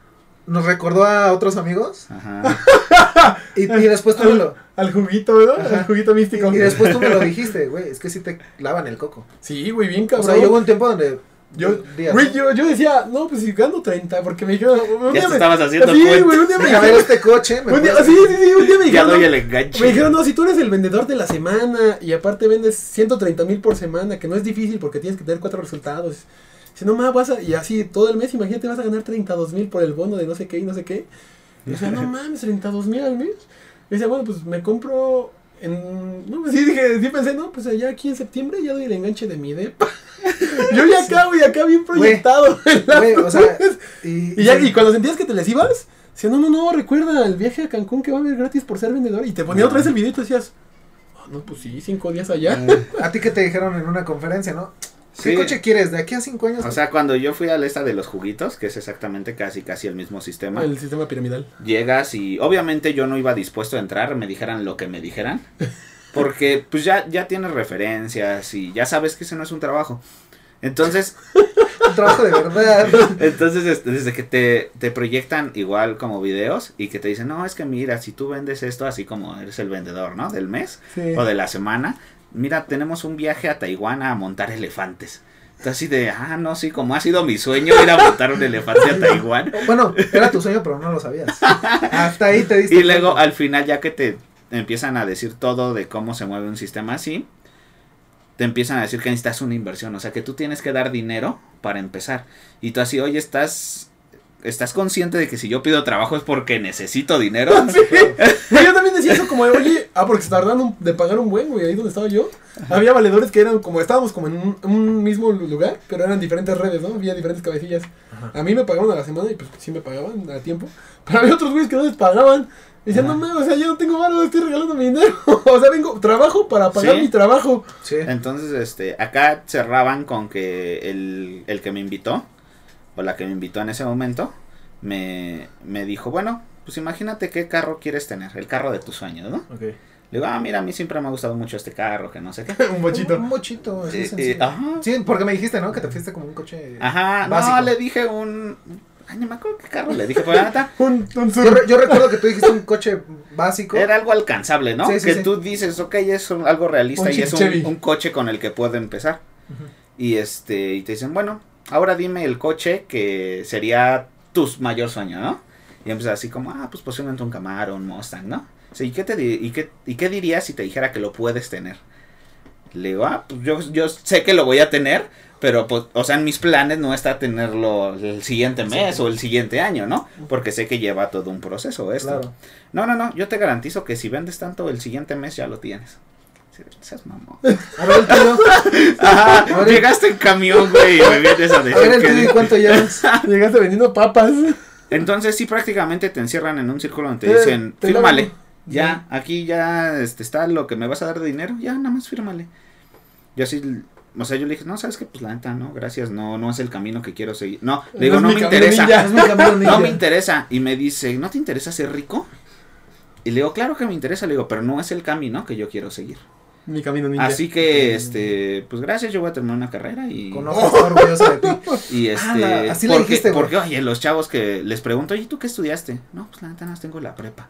nos recordó a otros amigos Ajá. y, y después tú me lo... Al juguito, ¿verdad? Ajá. Al juguito místico. Y después tú me lo dijiste, güey, es que sí te lavan el coco. Sí, güey, bien O cabrón. sea, yo hubo un tiempo donde... Yo, días, güey, ¿no? yo, yo decía, no, pues si gano 30, porque me dijeron. Un Ya día te me, estabas haciendo Sí, cuenta. güey, un día me dijeron. este coche, me Un día, sí, sí, sí, un día me Ya dijeron. doy no, el enganche. Me dijeron, no, si tú eres el vendedor de la semana y aparte vendes 130 mil por semana, que no es difícil porque tienes que tener cuatro resultados. Si no más vas a, y así todo el mes, imagínate, vas a ganar 32 mil por el bono de no sé qué y no sé qué. Y decía, no mames, 32 mil al mes. Y decía, bueno, pues me compro en... No, pues sí, dije, sí pensé, no, pues ya aquí en septiembre ya doy el enganche de mi depa. Yo ya acá, güey, acá bien proyectado. Güey, o sea, y, y, ya, y cuando sentías que te les ibas, decía, no, no, no, recuerda el viaje a Cancún que va a haber gratis por ser vendedor. Y te ponía No. otra vez el video y tú decías, "Ah, no, pues sí, cinco días allá. a ti que te dijeron en una conferencia, ¿no? ¿Qué Sí. coche quieres de aquí a cinco años? O sea, cuando yo fui a la esta de los juguitos, que es exactamente casi casi el mismo sistema, el sistema piramidal. llegas y obviamente yo no iba dispuesto a entrar, me dijeran lo que me dijeran, porque pues ya, ya tienes referencias y ya sabes que ese no es un trabajo. Entonces, un trabajo de verdad. entonces este, desde que te, te proyectan igual como videos y que te dicen, no, es que mira, si tú vendes esto así como eres el vendedor, ¿no? Del mes Sí. o de la semana, mira, tenemos un viaje a Taiwán a montar elefantes. Entonces así de, ah, no, sí, como ha sido mi sueño ir a montar un elefante a Taiwán. Bueno, era tu sueño, pero no lo sabías. Hasta ahí te diste Y luego al final ya que te empiezan a decir todo de cómo se mueve un sistema así, te empiezan a decir que necesitas una inversión, o sea que tú tienes que dar dinero para empezar. Y tú así, oye, estás estás consciente de que si yo pido trabajo es porque necesito dinero. Güey, yo también decía eso como, de, oye, ah, porque se tardaron de pagar un buen, güey, ahí donde estaba yo. Había valedores que eran como, estábamos como en un, un mismo lugar, pero eran diferentes redes, ¿no? Había diferentes cabecillas. A mí me pagaban a la semana y pues sí me pagaban a tiempo. Pero había otros güeyes que no les pagaban. Ajá. no mames, o sea, yo no tengo varo, estoy regalando mi dinero. o sea, vengo, trabajo para pagar Sí. mi trabajo. Sí. Entonces, este, acá cerraban con que el, el que me invitó, o la que me invitó en ese momento, me, me dijo, bueno, pues imagínate qué carro quieres tener, el carro de tus sueños, ¿no? Ok. Le digo, ah, mira, a mí siempre me ha gustado mucho este carro, que no sé qué. un bochito. Un bochito, así Eh, eh, ajá. Sí, porque me dijiste, ¿no? Que te fuiste como un coche. Ajá, básico. no, le dije un... Ay, no me acuerdo qué carro le dije, pero la neta, Un, un Yo, sur. re- yo recuerdo que tú dijiste un coche básico. era algo alcanzable, ¿no? Sí, sí, que sí. tú dices, ok, es un- algo realista Un y es un, un coche con el que puedo empezar. Y este, y te dicen, bueno, ahora dime el coche que sería tu mayor sueño, ¿no? Y empiezas así como, ah, pues posiblemente un Camaro, un Mustang, ¿no? Sí, ¿y qué, te y, qué, ¿Y qué dirías si te dijera que lo puedes tener? Le digo, ah, pues yo, yo sé que lo voy a tener, pero pues, o sea, en mis planes no está tenerlo el siguiente mes o el siguiente año, ¿no? Porque sé que lleva todo un proceso esto. Claro. No, no, no, yo te garantizo que si vendes tanto el siguiente mes ya lo tienes. Seas mamón. A ver el. Ajá, A ver. llegaste en camión, güey, y me vienes a A ver decir el y cuánto llevas. Llegaste vendiendo papas. Entonces sí prácticamente te encierran en un círculo donde Te- te dicen, te fírmale, ya, aquí ya este, está lo que me vas a dar de dinero, ya nada más fírmale. Yo así, o sea, yo le dije, no, sabes que pues la neta, no, gracias, no, no es el camino que quiero seguir. No, le digo, no me interesa, ninja. no me interesa. Y me dice, ¿no te interesa ser rico? Y le digo, claro que me interesa, le digo, pero no es el camino que yo quiero seguir. Mi camino ninja. Así que, este, pues gracias, yo voy a terminar una carrera y... Conozco, estoy orgulloso de ti. Y este, así le porque, dijiste, porque, oye, los chavos que les pregunto, oye, ¿tú qué estudiaste? No, pues la neta no tengo la prepa.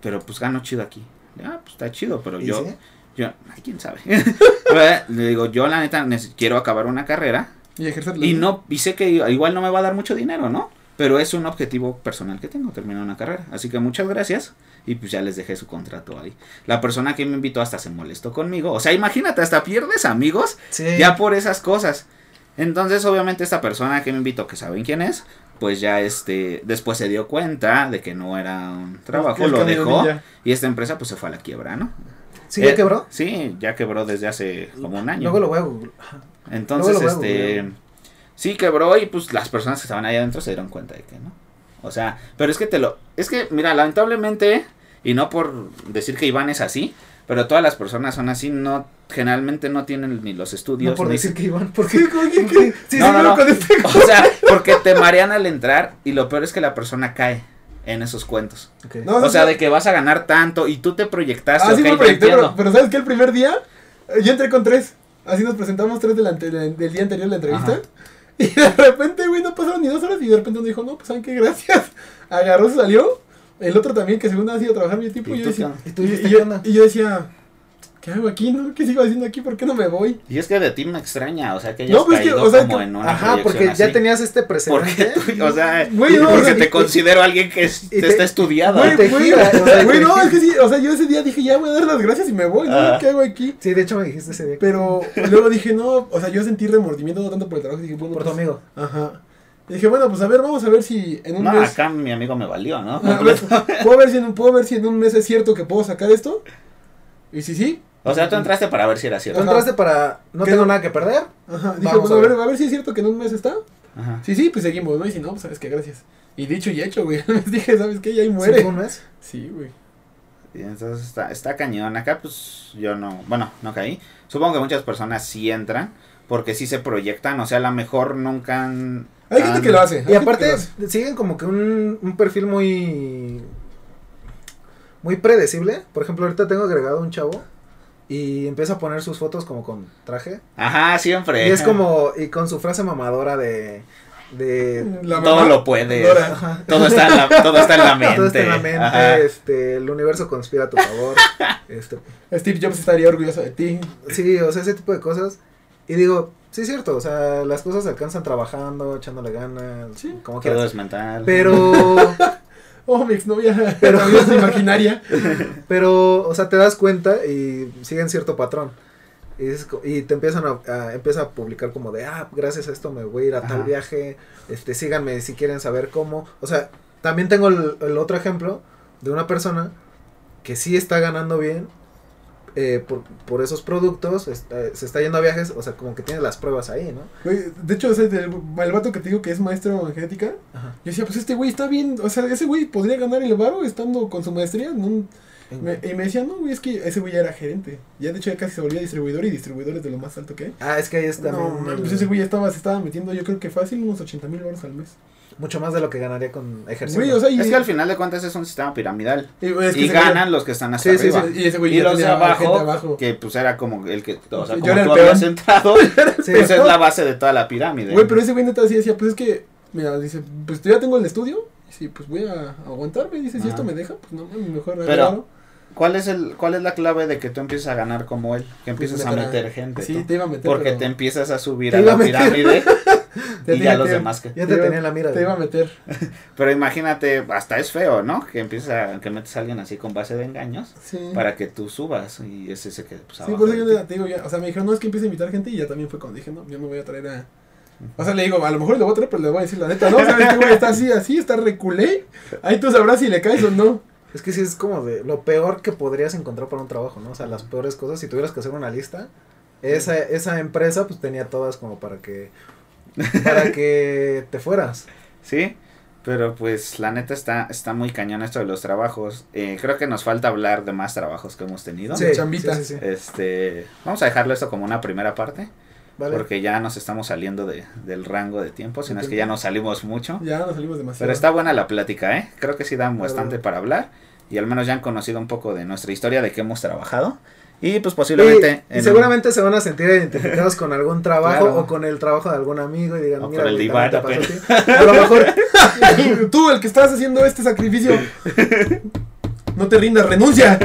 Pero pues gano chido aquí. Ah, pues está chido, pero ¿Y yo, sí? yo, ay, quién sabe. Le digo, yo la neta quiero acabar una carrera Y ejercerlo. y no, y sé que igual no me va a dar mucho dinero, ¿no? Pero es un objetivo personal que tengo, terminar una carrera. Así que muchas gracias. Y pues ya les dejé su contrato ahí. La persona que me invitó hasta se molestó conmigo. O sea, imagínate, hasta pierdes amigos Sí. ya por esas cosas. Entonces, obviamente, esta persona que me invitó, que saben quién es, pues ya este, después se dio cuenta de que no era un trabajo, lo dejó y esta empresa pues se fue a la quiebra, ¿no? ¿Sí ya Eh, quebró? Sí, ya quebró desde hace como un año. Luego lo voy a. Entonces, luego lo voy a este, sí quebró y pues las personas que estaban ahí adentro se dieron cuenta de que no. O sea, pero es que te lo, es que, mira, lamentablemente, y no por decir que Iván es así, pero todas las personas son así, no, generalmente no tienen ni los estudios. No por ni- decir que iban, porque... Sí, ¿cómo que- que- No, sí, no, no, este- O sea, porque te marean al entrar y lo peor es que la persona cae en esos cuentos. Ok. No, O sea, de que vas a ganar tanto y tú te proyectaste, Ah, sí ok, me yo proyecté, pero, ¿sabes qué? El primer día, eh, yo entré con tres. Así nos presentamos tres del, ante- del día anterior de la entrevista. Ajá. Y de repente, güey, no pasaron ni dos horas y de repente uno dijo, no, pues, ¿saben qué? Gracias. Agarró, salió. El otro también, que según ha sido trabajar mi tipo. ¿Y yo decía, y yo decía, ¿qué hago aquí, no? ¿Qué sigo haciendo aquí? ¿Por qué no me voy? Y es que de ti me extraña, o sea, que hayas No, pues que, caído o sea, como que- en una Ajá, porque ya tenías este Porque precedente. tú- o sea, Güey, no, porque o sea, te y- considero alguien que es- y te- está estudiado. Güey, te güey, gira, o sea, güey, te no, es que sí, o sea, yo ese día dije, ya voy a dar las gracias y me voy, ¿no? Ah. ¿Qué hago aquí? Sí, de hecho me dijiste ese día. Pero luego dije, no, o sea, yo sentí remordimiento no tanto por el trabajo, dije, bueno, Por tu pues, amigo. Ajá. Y dije, bueno, pues a ver, vamos a ver si en un No, mes. acá mi amigo me valió, ¿no? Ah, ver, ¿puedo, ver si en un, ¿Puedo ver si en un mes es cierto que puedo sacar esto? Y si sí. O sea, tú entraste para ver si era Tú cierto. Ajá. entraste para... No ¿Qué tengo no? nada que perder. Ajá. Dije, Vamos bueno, a a ver, a ver si es cierto que en un mes está. Ajá. Sí, sí, pues seguimos, ¿no? Y si no, pues sabes que gracias. Y dicho y hecho, güey. Les dije, ¿sabes qué? Y ahí muere. ¿Sí fue un mes? Sí, güey. Y entonces está, está cañón. Acá, pues yo no, bueno, no caí. Supongo que muchas personas sí entran porque sí se proyectan. O sea, a lo mejor nunca han. Hay gente que lo hace. Y aparte hace. siguen como que un, un perfil muy muy predecible. Por ejemplo, ahorita tengo agregado un chavo y empieza a poner sus fotos como con traje. Ajá, siempre. Y es como y con su frase mamadora de de La Todo lo puedes. Ajá. Todo está en la, todo está en la mente. Todo está en la mente, Ajá. este, el universo conspira a tu favor. este, Steve Jobs estaría orgulloso de ti. sí, o sea, ese tipo de cosas. Y digo, sí es cierto, o sea, las cosas se alcanzan trabajando, echándole ganas, Sí. como Todo quieras. es mental. Pero Oh, mi exnovia. Pero- es imaginaria. Pero, o sea, te das cuenta y siguen cierto patrón. Y, es co- y te empiezan a, a- empieza a publicar como de, ah, gracias a esto me voy a ir a tal viaje, este, síganme si quieren saber cómo. O sea, también tengo el, el otro ejemplo de una persona que sí está ganando bien eh, por, por esos productos, está- se está yendo a viajes, o sea, como que tiene las pruebas ahí, ¿no? De hecho, ese del- el vato que te digo que es maestro en genética, Ajá. yo decía, pues este güey está bien, o sea, ese güey podría ganar el varo estando con su maestría. en un- me- y me decía, no, güey, es que ese güey ya era gerente. Ya de hecho ya casi se volvía distribuidor y distribuidor es de lo más alto que hay. Ah, es que ahí está No, el- pues ese güey ya estaba, se estaba metiendo, yo creo que fácil, unos 80 mil baros al mes. Mucho más de lo que ganaría con ejercicio. Güey, o sea, y, Es que al final de cuentas es un sistema piramidal. y, es que y ese güey- ganan los que están hasta Sí, sí, arriba. Y ese güey Y los de abajo, abajo. que pues era como el que, o sea, Yo como era el tú peón. habías entrado, Sí. pues es la base de toda la pirámide. Güey, pero ese güey neta así decía, pues es que, mira, dice, pues yo ya tengo el estudio, y sí, pues voy a aguantarme, dice, si esto me deja, pues no, mejor Pero- agarro. ¿Cuál es el cuál es la clave de que tú empieces a ganar como él? Que Pues empieces a meter gente. Sí, tú? te iba a meter, Porque pero te empiezas a subir a la pirámide y ya los demás que. Ya te te tenía en la mira. Te iba a meter. Pero imagínate, hasta es feo, ¿no? Que empieza a, que metes a alguien así con base de engaños Sí. para que tú subas y ese se quede pues Sí, por eso yo te digo ya, o sea, me dijeron, no, es que empiece a invitar gente y ya también fue cuando dije, no, yo no voy a traer a... O sea, le digo, a lo mejor le voy a traer, pero le voy a decir la neta, no, ¿sabes qué, güey? Está así, así, está reculé. Ahí tú sabrás si le caes o no. Es que sí es como de lo peor que podrías encontrar para un trabajo, ¿no? O sea, las peores cosas, si tuvieras que hacer una lista, esa, esa empresa pues tenía todas como para que para que te fueras. Sí, pero pues la neta está, está muy cañón esto de los trabajos. Eh, creo que nos falta hablar de más trabajos que hemos tenido. Sí. chambitas. sí, sí, sí. Este, vamos a dejarlo esto como una primera parte, Vale. porque ya nos estamos saliendo de, del rango de tiempo, si no es que ya nos salimos mucho. Ya nos salimos demasiado. Pero está buena la plática, ¿eh? Creo que sí da bastante para hablar y al menos ya han conocido un poco de nuestra historia, de qué hemos trabajado. Y pues posiblemente... Y, y en- seguramente se van a sentir identificados con algún trabajo Claro. o con el trabajo de algún amigo y digan, O mira, con el te pasó a ti". A lo mejor Tú, el que estás haciendo este sacrificio. No te rindas, renuncia.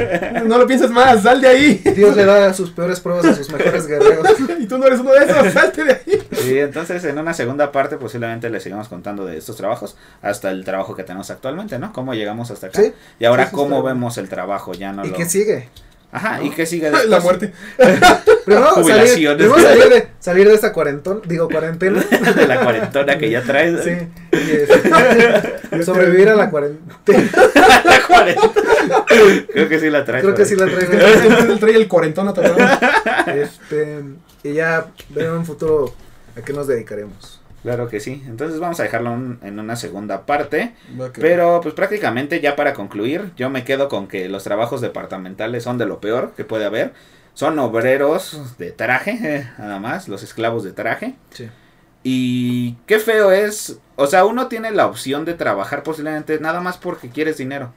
No lo pienses más, sal de ahí. Dios le da sus peores pruebas a sus mejores guerreros. Y tú no eres uno de esos, salte de ahí. Y entonces en una segunda parte posiblemente les sigamos contando de estos trabajos hasta el trabajo que tenemos actualmente, ¿no? Cómo llegamos hasta acá. Sí. Y ahora Sí, sí, cómo vemos el trabajo, ya no ¿Y lo... qué sigue? Ajá, ¿y qué sigue después? La muerte. Primero salir, primero salir de, salir de esta cuarentón, digo cuarentena. de la cuarentona que ya traes. Sí. Y este, sobrevivir a la cuarentena. la cuarentona. Creo que sí la traes. Creo que sí la traigo. Él trae el cuarentón atorado. Este, y ya en un futuro a qué nos dedicaremos. Claro que sí. Entonces vamos a dejarlo un- en una segunda parte. Pero pues prácticamente ya para concluir, yo me quedo con que los trabajos departamentales son de lo peor que puede haber. Son obreros de traje, eh, nada más, los esclavos de traje. Sí. Y qué feo es, o sea, uno tiene la opción de trabajar posiblemente nada más porque quieres dinero.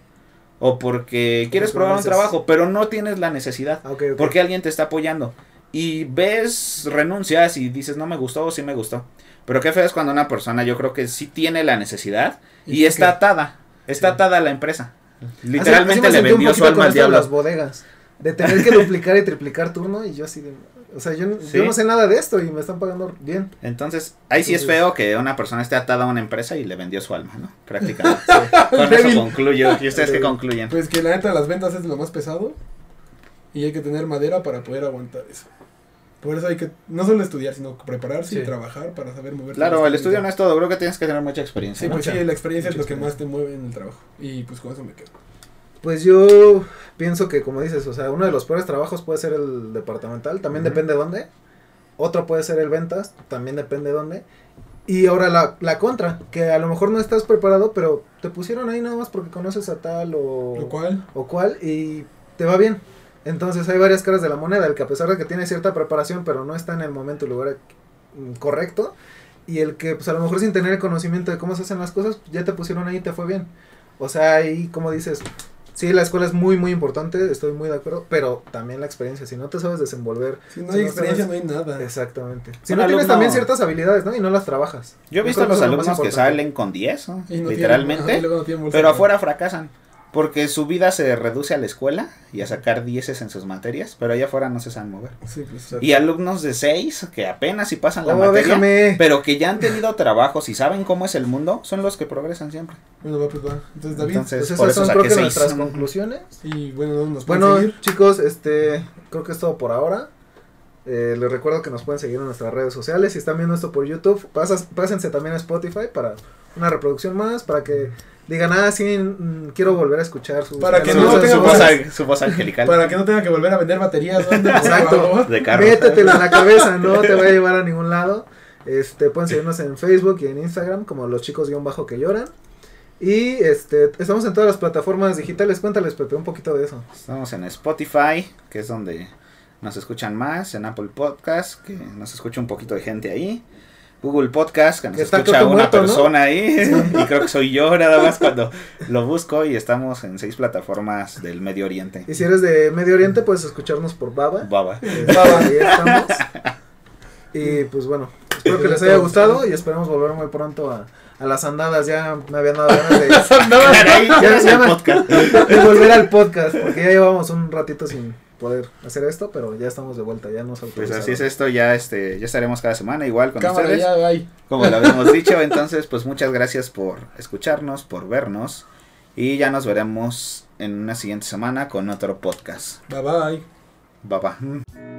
O porque quieres probar un trabajo, pero no tienes la necesidad. Ah, ok, ok. Porque alguien te está apoyando. Y ves, renuncias y dices, no me gustó o sí me gustó. Pero qué feo es cuando una persona, yo creo que sí tiene la necesidad y, ¿Y está atada. Está Sí. atada a la empresa. Así- así Literalmente me le vendió su alma al de diablo. las bodegas. De tener que duplicar y triplicar turno y yo así de... O sea, yo, Sí. yo no sé nada de esto y me están pagando bien. Entonces, ahí sí es feo que una persona esté atada a una empresa y le vendió su alma, ¿no? Prácticamente. Con eso concluyo. ¿Y ustedes qué Débil. concluyen? Pues que la neta las ventas es lo más pesado y hay que tener madera para poder aguantar eso. Por eso hay que no solo estudiar, sino prepararse y trabajar para saber mover. Claro, el estudio no es todo. Creo que tienes que tener mucha experiencia. Sí, ¿no? pues sí, la experiencia es lo que más te mueve en el trabajo. Y pues con eso me quedo. Pues yo pienso que, como dices, o sea, uno de los peores trabajos puede ser el departamental, también Ujú. depende de dónde. Otro puede ser el ventas, también depende de dónde. Y ahora la, la contra, que a lo mejor no estás preparado, pero te pusieron ahí nada más porque conoces a tal o, Lo cual, o cual y te va bien. Entonces hay varias caras de la moneda, el que a pesar de que tiene cierta preparación, pero no está en el momento y lugar mm, correcto, y el que pues a lo mejor sin tener el conocimiento de cómo se hacen las cosas, ya te pusieron ahí y te fue bien. O sea, ahí como dices, sí, la escuela es muy, muy importante, estoy muy de acuerdo, pero también la experiencia, si no te sabes desenvolver. si no si hay no experiencia sabes- no hay nada. Exactamente. Si Un no tienes también ciertas habilidades, ¿no? Y no las trabajas. Yo he visto a los alumnos que salen con 10, ¿no? Ajá, literalmente. Pero afuera fracasan. Porque su vida se reduce a la escuela y a sacar dieces en sus materias, pero allá afuera no se saben mover. Sí, pues, Y alumnos de 6 que apenas si pasan la Oh, materia, déjame. pero que ya han tenido trabajos y saben cómo es el mundo, son los que progresan siempre. Bueno, va, pues va. Entonces, David. Entonces, Pues por esas eso son creo que 6. nuestras conclusiones. y bueno, nos pueden Bueno, seguir. chicos, este, creo que es todo por ahora. Eh, les recuerdo que nos pueden seguir en nuestras redes sociales. Si están viendo esto por YouTube, pasas, pásense también a Spotify para una reproducción más, para que digan, ah, sí, mm, quiero volver a escuchar su, Para que su, no su tenga voz, su angelical Para que no tengan que volver a vender baterías. ¿dónde, por Exacto. favor? de carro. Métetelo en la cabeza, no te va a llevar a ningún lado. Este, pueden seguirnos en Facebook y en Instagram como los chicos guion bajo que lloran. Y este, estamos en todas las plataformas digitales. Cuéntales, Pepe, un poquito de eso. Estamos en Spotify, que es donde nos escuchan más, en Apple Podcast, que nos escucha un poquito de gente ahí. Google Podcast, que nos está escucha una muerto, ¿no? persona ahí. Y creo que soy yo nada más cuando lo busco. Y estamos en seis plataformas del Medio Oriente. Y si eres de Medio Oriente, puedes escucharnos por Baba. Baba. Eh, ahí estamos. Y pues bueno, espero que les haya gustado y esperamos volver muy pronto a, a las andadas. Ya me habían dado ganas de, ya- ya me- de volver al podcast, porque ya llevamos un ratito sin poder hacer esto, pero ya estamos de vuelta, ya nos Pues así es esto, ya este, ya estaremos cada semana igual con Cámara, ustedes. ya, bye. Como lo habíamos dicho, entonces pues muchas gracias por escucharnos, por vernos. Y ya nos veremos en una siguiente semana con otro podcast. Bye bye. Bye bye.